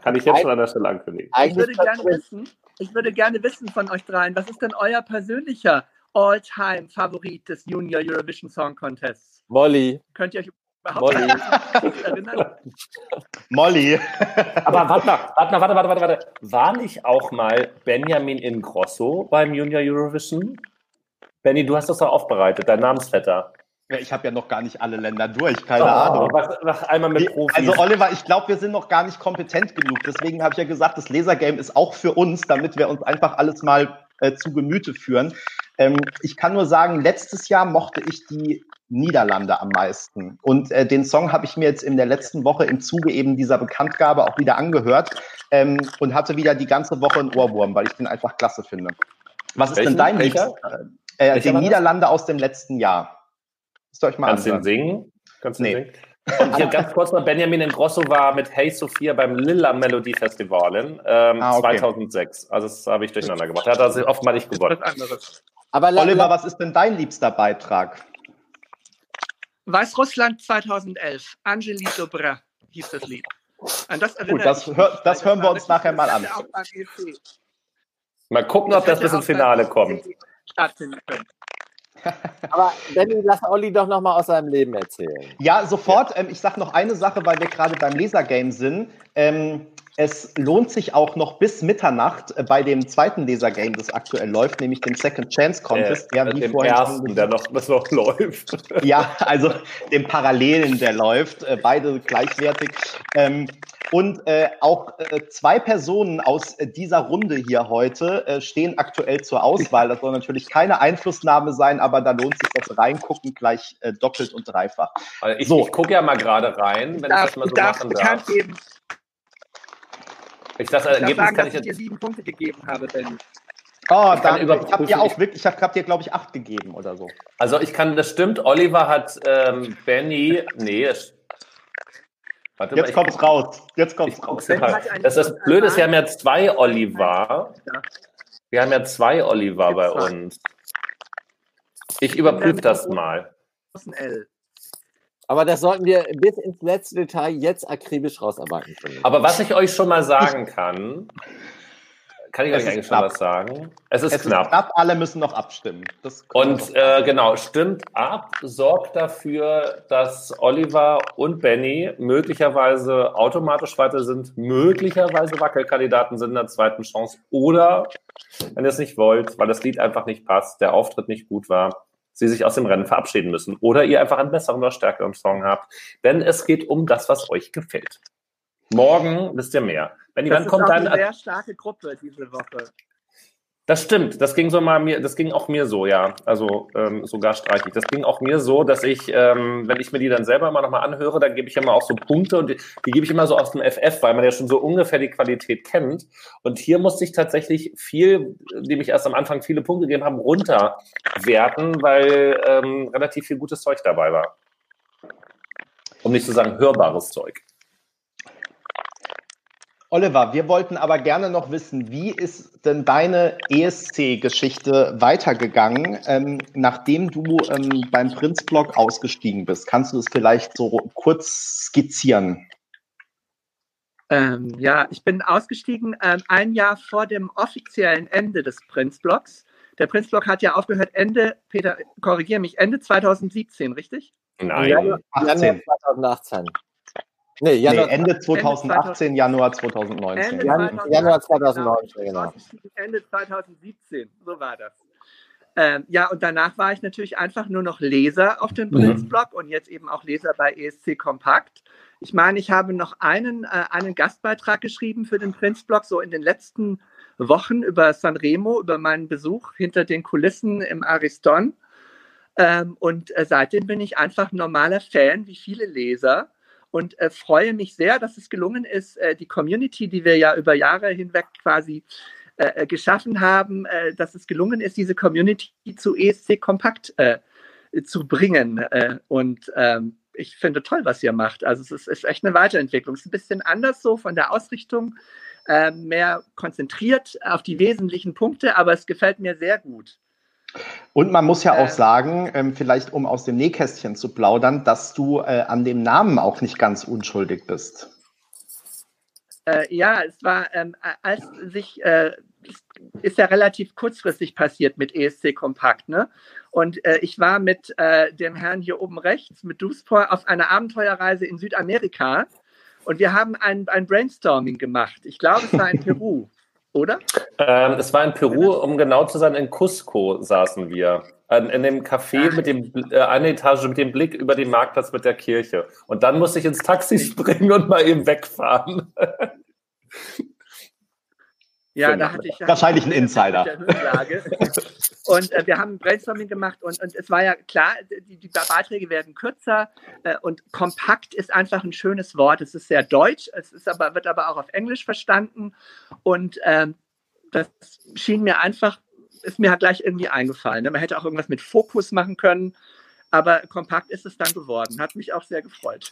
kann ich jetzt schon an der Stelle ankündigen. Ich würde, gerne wissen, ich würde gerne wissen von euch dreien, was ist denn euer persönlicher All-Time-Favorit des Junior Eurovision Song Contests? Molly. Könnt ihr euch Molly. Molly. Aber warte mal, warte mal, warte, warte, warte, warte. War nicht auch mal Benjamin Ingrosso beim Junior Eurovision? Benny, du hast das doch aufbereitet, dein Namensvetter. Ja, ich habe ja noch gar nicht alle Länder durch, keine oh, Ahnung. Was, was einmal mit Profis. Also Oliver, ich glaube, wir sind noch gar nicht kompetent genug. Deswegen habe ich ja gesagt, das Lasergame ist auch für uns, damit wir uns einfach alles mal äh, zu Gemüte führen. Ähm, ich kann nur sagen, letztes Jahr mochte ich die Niederlande am meisten. Und äh, den Song habe ich mir jetzt in der letzten Woche im Zuge eben dieser Bekanntgabe auch wieder angehört ähm, und hatte wieder die ganze Woche einen Ohrwurm, weil ich den einfach klasse finde. Was ist Welchen? denn dein Liebster? Äh, die Niederlande aus dem letzten Jahr. Müsst ihr euch mal Kannst du den singen? Kannst du nee. singen? Und hier ganz kurz noch, Benjamin Ingrosso war mit Hey Sophia beim Lilla Melodie Festival ähm, ah, okay. 2006. Also das habe ich durcheinander gemacht. Er hat also offenbar nicht gewonnen. Aber Oliver, was ist denn dein liebster Beitrag? Weißrussland 2011. Angelique Dobra hieß das Lied. An das, Gut, das, hör, das hören wir uns nachher mal an. Mal gucken, ob das bis ins Finale kommt. Aber Benny, lass Olli doch noch mal aus seinem Leben erzählen. Ja, sofort. Ja. Ähm, ich sage noch eine Sache, weil wir gerade beim Lasergame sind. Ähm, es lohnt sich auch noch bis Mitternacht äh, bei dem zweiten Lasergame, das aktuell läuft, nämlich dem Second Chance Contest, äh, der wie vorhin ersten, der noch, das noch läuft. Ja, also dem Parallelen, der läuft, äh, beide gleichwertig. Ähm, und äh, auch äh, zwei Personen aus äh, dieser Runde hier heute äh, stehen aktuell zur Auswahl. Das soll natürlich keine Einflussnahme sein, aber da lohnt sich das Reingucken gleich äh, doppelt und dreifach. Also ich, so. ich gucke ja mal gerade rein, wenn darf, ich das mal so darf machen darf. Geben. Ich das Ergebnis sagen, kann ich, ich dir sieben Punkte gegeben habe, Ben. Oh, dann, ich habe dir auch wirklich, ich habe hab dir, glaube ich, acht gegeben oder so. Also ich kann, das stimmt, Oliver hat ähm, Benny, nee, Warte jetzt mal, kommt's raus. Jetzt kommt's raus. Das ist blöd, wir haben ja zwei Oliver. Wir haben ja zwei Oliver bei uns. Ich überprüfe das mal. Aber das sollten wir bis ins letzte Detail jetzt akribisch rausarbeiten können. Aber was ich euch schon mal sagen kann, kann ich es euch eigentlich knapp. schon was sagen? Es ist es knapp. Ist knapp. Alle müssen noch abstimmen. und äh, genau, stimmt ab, sorgt dafür, dass Oliver und Benny möglicherweise automatisch weiter sind, möglicherweise Wackelkandidaten sind in der zweiten Chance. Oder, wenn ihr es nicht wollt, weil das Lied einfach nicht passt, der Auftritt nicht gut war, sie sich aus dem Rennen verabschieden müssen. Oder ihr einfach einen besseren oder stärkeren Song habt. Denn es geht um das, was euch gefällt. Morgen wisst ihr mehr. Wenn die, das wann kommt dann. eine sehr starke Gruppe diese Woche. Das stimmt, das ging so mal mir, das ging auch mir so, ja. Also ähm, sogar streichig. Das ging auch mir so, dass ich, ähm, wenn ich mir die dann selber mal nochmal anhöre, dann gebe ich immer auch so Punkte und die, die gebe ich immer so aus dem FF, weil man ja schon so ungefähr die Qualität kennt. Und hier musste ich tatsächlich viel, dem ich erst am Anfang viele Punkte gegeben habe, runterwerten, weil ähm, relativ viel gutes Zeug dabei war. Um nicht zu sagen hörbares Zeug. Oliver, wir wollten aber gerne noch wissen, wie ist denn deine ESC-Geschichte weitergegangen, ähm, nachdem du ähm, beim Prinzblock ausgestiegen bist? Kannst du es vielleicht so kurz skizzieren? Ähm, ja, ich bin ausgestiegen ähm, ein Jahr vor dem offiziellen Ende des Prinzblocks. Der Prinzblock hat ja aufgehört Ende, Peter, korrigiere mich, Ende 2017, richtig? Nein, Januar 2018. Nee, Januar, nee, Ende 2018, Ende Januar 2019. Ende Januar 2019, genau. Ende 2017, so war das. Ähm, ja, und danach war ich natürlich einfach nur noch Leser auf dem Prinzblog mhm. und jetzt eben auch Leser bei ESC Kompakt. Ich meine, ich habe noch einen, äh, einen Gastbeitrag geschrieben für den Prinzblog, so in den letzten Wochen über Sanremo, über meinen Besuch hinter den Kulissen im Ariston. Ähm, und äh, seitdem bin ich einfach normaler Fan, wie viele Leser und äh, freue mich sehr, dass es gelungen ist, äh, die Community, die wir ja über Jahre hinweg quasi äh, äh geschaffen haben, äh, dass es gelungen ist, diese Community zu ESC Kompakt äh, zu bringen. und ähm, ich finde toll, was ihr macht. Also es ist, ist, echt eine Weiterentwicklung. Es ist ein bisschen anders so von der Ausrichtung, mehr konzentriert auf die wesentlichen Punkte, aber es gefällt mir sehr gut. Und man muss ja auch sagen, ähm, vielleicht um aus dem Nähkästchen zu plaudern, dass du äh, an dem Namen auch nicht ganz unschuldig bist. Äh, ja, es war, ähm, als sich, äh, ist ja relativ kurzfristig passiert mit ESC Kompakt, ne? Und äh, ich war mit äh, dem Herrn hier oben rechts, mit Duspor, auf einer Abenteuerreise in Südamerika. Und wir haben ein, ein Brainstorming gemacht. Ich glaube, es war in Peru, oder? Ähm, es war in Peru, um genau zu sein, in Cusco saßen wir. In, in dem Café Ach. mit dem äh, eine Etage mit dem Blick über den Marktplatz mit der Kirche. Und dann musste ich ins Taxi springen und mal eben wegfahren. Ja, genau. da hatte ich wahrscheinlich ein Insider. Und äh, wir haben Brainstorming gemacht und, und es war ja klar, die, die Beiträge werden kürzer äh, und kompakt ist einfach ein schönes Wort. Es ist sehr deutsch, es ist aber, wird aber auch auf Englisch verstanden und ähm, das schien mir einfach, ist mir halt gleich irgendwie eingefallen. Ne? Man hätte auch irgendwas mit Fokus machen können, aber kompakt ist es dann geworden. Hat mich auch sehr gefreut.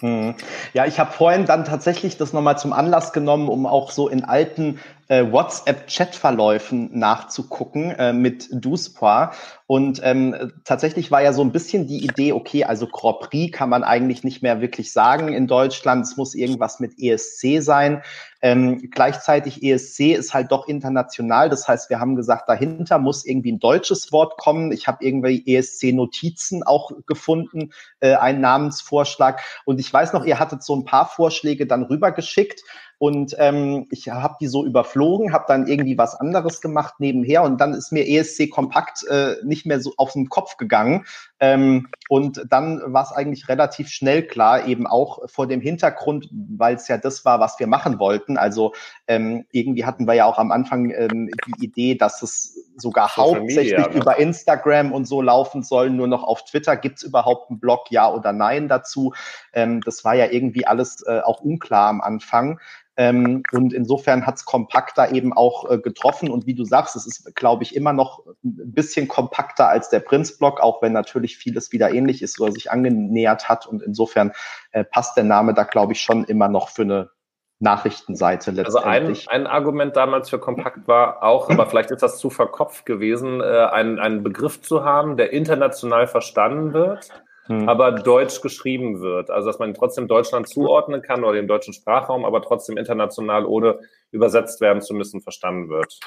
Hm. Ja, ich habe vorhin dann tatsächlich das nochmal zum Anlass genommen, um auch so in alten äh, WhatsApp-Chat-Verläufen nachzugucken äh, mit Duspoir. Und ähm, tatsächlich war ja so ein bisschen die Idee, okay, also Grand Prix kann man eigentlich nicht mehr wirklich sagen in Deutschland. Es muss irgendwas mit ESC sein. Ähm, gleichzeitig ESC ist halt doch international. Das heißt, wir haben gesagt, dahinter muss irgendwie ein deutsches Wort kommen. Ich habe irgendwie ESC-Notizen auch gefunden, äh, einen Namensvorschlag. Und ich weiß noch, ihr hattet so ein paar Vorschläge dann rübergeschickt. Und ähm, ich habe die so überflogen, habe dann irgendwie was anderes gemacht nebenher und dann ist mir ESC Kompakt äh, nicht mehr so auf den Kopf gegangen. Ähm, und dann war es eigentlich relativ schnell klar, eben auch vor dem Hintergrund, weil es ja das war, was wir machen wollten. Also ähm, irgendwie hatten wir ja auch am Anfang ähm, die Idee, dass es sogar Social hauptsächlich Media, ne? über Instagram und so laufen soll, nur noch auf Twitter. Gibt es überhaupt einen Blog, ja oder nein dazu? Ähm, das war ja irgendwie alles äh, auch unklar am Anfang. Ähm, und insofern hat es kompakter eben auch äh, getroffen. Und wie du sagst, es ist, glaube ich, immer noch ein bisschen kompakter als der Prinzblock, auch wenn natürlich vieles wieder ähnlich ist oder sich angenähert hat. Und insofern äh, passt der Name da, glaube ich, schon immer noch für eine Nachrichtenseite letztendlich. Also ein, ein Argument damals für Kompakt war auch, aber vielleicht ist das zu verkopft gewesen, äh, einen, einen Begriff zu haben, der international verstanden wird hm. aber deutsch geschrieben wird. Also dass man trotzdem Deutschland zuordnen kann oder den deutschen Sprachraum, aber trotzdem international ohne übersetzt werden zu müssen verstanden wird.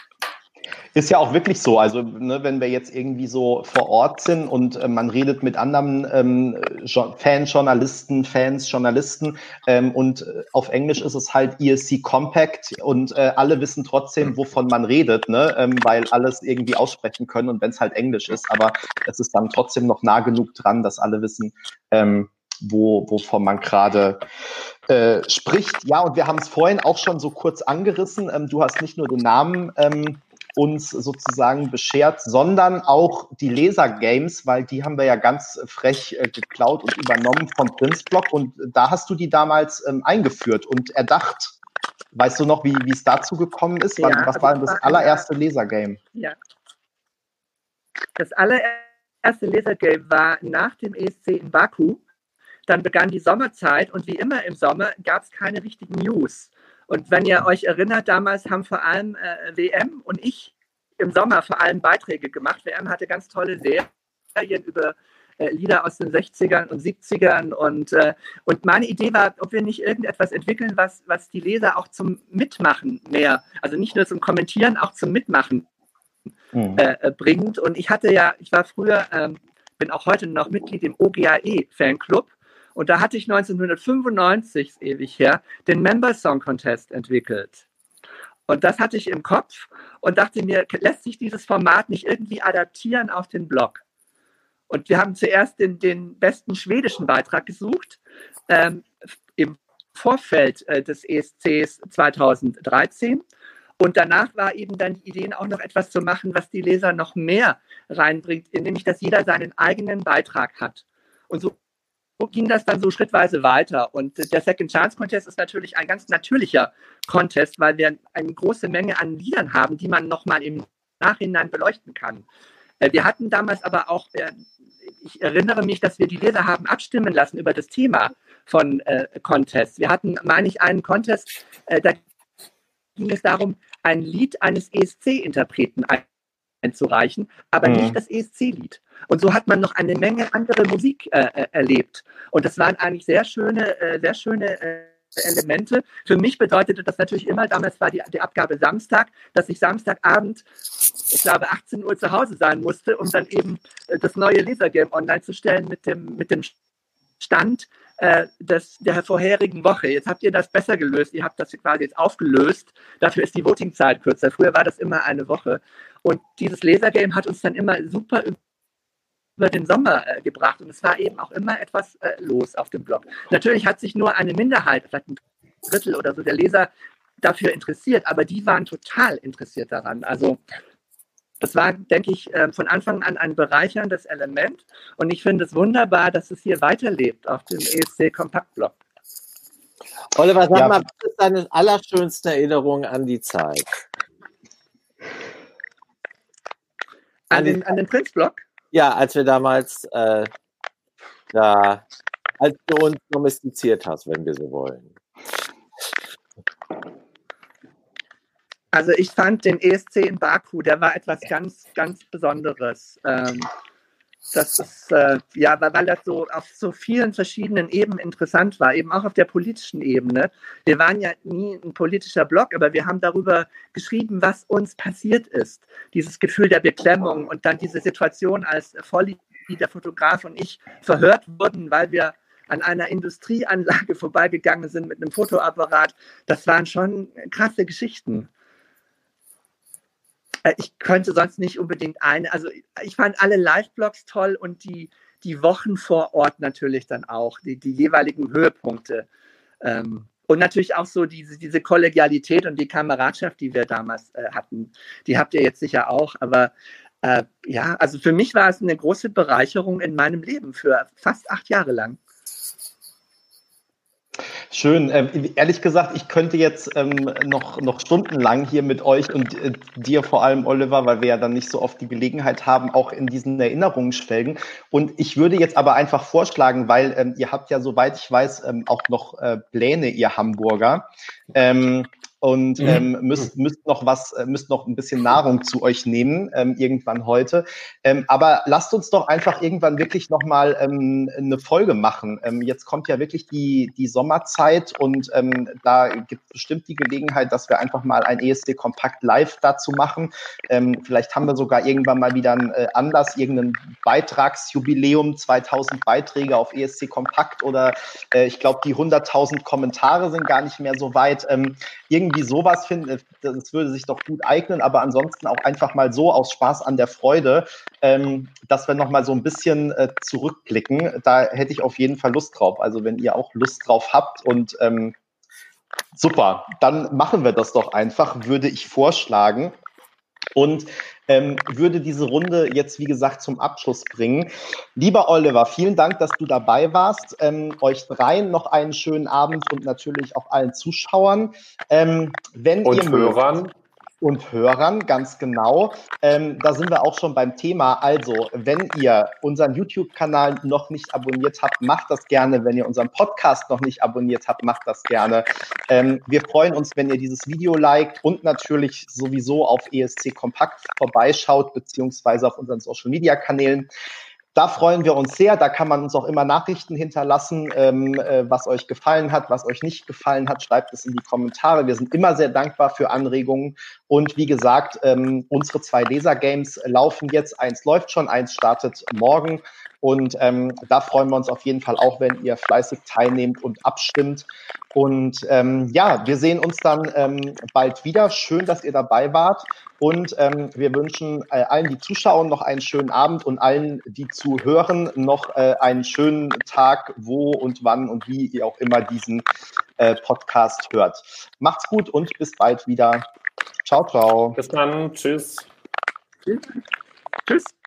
Ist ja auch wirklich so. Also, ne, wenn wir jetzt irgendwie so vor Ort sind und äh, man redet mit anderen ähm, Fans, Journalisten, Fans, Journalisten ähm, und äh, auf Englisch ist es halt ESC Compact und äh, alle wissen trotzdem, wovon man redet, ne, ähm, weil alles irgendwie aussprechen können und wenn es halt Englisch ist. Aber es ist dann trotzdem noch nah genug dran, dass alle wissen, ähm, wo, wovon man gerade äh, spricht. Ja, und wir haben es vorhin auch schon so kurz angerissen. Ähm, du hast nicht nur den Namen ähm, uns sozusagen beschert, sondern auch die Laser-Games, weil die haben wir ja ganz frech äh, geklaut und übernommen vom Prinzblock und da hast du die damals ähm, eingeführt und erdacht. Weißt du noch, wie es dazu gekommen ist? Ja, was also war denn das allererste Laser-Game? Ja. Das allererste Laser-Game war nach dem ESC in Baku. Dann begann die Sommerzeit und wie immer im Sommer gab es keine richtigen News. Und wenn ihr euch erinnert, damals haben vor allem äh, WM und ich im Sommer vor allem Beiträge gemacht. WM hatte ganz tolle Serien über äh, Lieder aus den 60ern und 70ern. Und, äh, und meine Idee war, ob wir nicht irgendetwas entwickeln, was, was die Leser auch zum Mitmachen mehr, also nicht nur zum Kommentieren, auch zum Mitmachen mhm. Äh, äh, bringt. Und ich hatte ja, ich war früher, ähm, bin auch heute noch Mitglied im OGAE-Fanclub. Und da hatte ich 1995, ewig her, den Member Song Contest entwickelt. Und das hatte ich im Kopf und dachte mir, lässt sich dieses Format nicht irgendwie adaptieren auf den Blog? Und wir haben zuerst den, den besten schwedischen Beitrag gesucht, ähm, im Vorfeld äh, des ESCs 2013. Und danach war eben dann die Idee, auch noch etwas zu machen, was die Leser noch mehr reinbringt, nämlich dass jeder seinen eigenen Beitrag hat. Und so ging das dann so schrittweise weiter. Und der Second Chance Contest ist natürlich ein ganz natürlicher Contest, weil wir eine große Menge an Liedern haben, die man nochmal im Nachhinein beleuchten kann. Äh, wir hatten damals aber auch, äh, ich erinnere mich, dass wir die Leser haben abstimmen lassen über das Thema von äh, Contests. Wir hatten, meine ich, einen Contest, da ging es darum, ein Lied eines ESC-Interpreten einzureichen, aber mhm. nicht das ESC-Lied. Und so hat man noch eine Menge andere Musik äh, äh, erlebt. Und das waren eigentlich sehr schöne, äh, sehr schöne äh, Elemente. Für mich bedeutete das natürlich immer, damals war die, die Abgabe Samstag, dass ich Samstagabend, ich glaube 18 Uhr zu Hause sein musste, um dann eben äh, das neue Lasergame online zu stellen mit dem, mit dem Stand äh, des, der vorherigen Woche. Jetzt habt ihr das besser gelöst. Ihr habt das quasi jetzt aufgelöst. Dafür ist die Votingzeit kürzer. Früher war das immer eine Woche. Und dieses Lasergame hat uns dann immer super über den Sommer äh, gebracht. Und es war eben auch immer etwas äh, los auf dem Blog. Natürlich hat sich nur eine Minderheit, vielleicht ein Drittel oder so der Leser dafür interessiert, aber die waren total interessiert daran. Also das war, denke ich, äh, von Anfang an ein bereicherndes Element. Und ich finde es wunderbar, dass es hier weiterlebt auf dem ESC Kompaktblog. Oliver, sag ja. mal, was ist deine allerschönste Erinnerung an die Zeit? An, den, an den Prinzblock? Ja, als wir damals äh, da, als du uns domestiziert hast, wenn wir so wollen. Also ich fand den ESC in Baku, der war etwas ganz, ganz Besonderes. Ähm, das ist, äh, ja, weil das so auf so vielen verschiedenen Ebenen interessant war, eben auch auf der politischen Ebene. Wir waren ja nie ein politischer Blog, aber wir haben darüber geschrieben, was uns passiert ist. Dieses Gefühl der Beklemmung und dann diese Situation, als Volli, der Fotograf und ich verhört wurden, weil wir an einer Industrieanlage vorbeigegangen sind mit einem Fotoapparat. Das waren schon krasse Geschichten. Äh, ich könnte sonst nicht unbedingt eine. Also ich fand alle Live-Blogs toll und die, die Wochen vor Ort natürlich dann auch, die, die jeweiligen Höhepunkte. Ähm, und natürlich auch so diese, diese Kollegialität und die Kameradschaft, die wir damals äh, hatten. Die habt ihr jetzt sicher auch. Aber äh, ja, also für mich war es eine große Bereicherung in meinem Leben für fast acht Jahre lang. Schön. Ähm, ehrlich gesagt, ich könnte jetzt ähm, noch, noch stundenlang hier mit euch und äh, dir vor allem, Oliver, weil wir ja dann nicht so oft die Gelegenheit haben, auch in diesen Erinnerungen schwelgen. Und ich würde jetzt aber einfach vorschlagen, weil ähm, ihr habt ja, soweit ich weiß, ähm, auch noch äh, Pläne, ihr Hamburger. Ähm, und mhm. ähm, müsst, müsst noch was, äh, müsst noch ein bisschen Nahrung zu euch nehmen, ähm, irgendwann heute. Ähm, aber lasst uns doch einfach irgendwann wirklich nochmal ähm, eine Folge machen. Ähm, jetzt kommt ja wirklich die, die Sommerzeit und ähm, da gibt es bestimmt die Gelegenheit, dass wir einfach mal ein ESD Kompakt live dazu machen. Ähm, vielleicht haben wir sogar irgendwann mal wieder einen äh, Anlass, irgendein Beitragsjubiläum, 2000 Beiträge auf ESC Kompakt oder äh, ich glaube, die 100.000 Kommentare sind gar nicht mehr so weit. Ähm, irgendwie sowas finden, das würde sich doch gut eignen, aber ansonsten auch einfach mal so aus Spaß an der Freude, ähm, dass wir nochmal so ein bisschen äh, zurückblicken. Da hätte ich auf jeden Fall Lust drauf. Also wenn ihr auch Lust drauf habt und ähm, super, dann machen wir das doch einfach, würde ich vorschlagen. Und ähm, würde diese Runde jetzt, wie gesagt, zum Abschluss bringen. Lieber Oliver, vielen Dank, dass du dabei warst. Ähm, euch dreien noch einen schönen Abend und natürlich auch allen Zuschauern. Ähm, wenn und ihr Hörern. Mögt, und Hörern, ganz genau. Ähm, da sind wir auch schon beim Thema. Also, wenn ihr unseren YouTube-Kanal noch nicht abonniert habt, macht das gerne. Wenn ihr unseren Podcast noch nicht abonniert habt, macht das gerne. Ähm, wir freuen uns, wenn ihr dieses Video liked und natürlich sowieso auf ESC Kompakt vorbeischaut, beziehungsweise auf unseren Social-Media-Kanälen. Da freuen wir uns sehr. Da kann man uns auch immer Nachrichten hinterlassen, ähm, äh, was euch gefallen hat, was euch nicht gefallen hat. Schreibt es in die Kommentare. Wir sind immer sehr dankbar für Anregungen. Und wie gesagt, ähm, unsere zwei Laser-Games laufen jetzt. Eins läuft schon, eins startet morgen. Und ähm, da freuen wir uns auf jeden Fall auch, wenn ihr fleißig teilnehmt und abstimmt. Und ähm, ja, wir sehen uns dann ähm, bald wieder. Schön, dass ihr dabei wart. Und ähm, wir wünschen äh, allen, die zuschauen, noch einen schönen Abend und allen, die zuhören, noch äh, einen schönen Tag, wo und wann und wie ihr auch immer diesen äh, Podcast hört. Macht's gut und bis bald wieder. Ciao, ciao. Bis dann. Tschüss. Tschüss.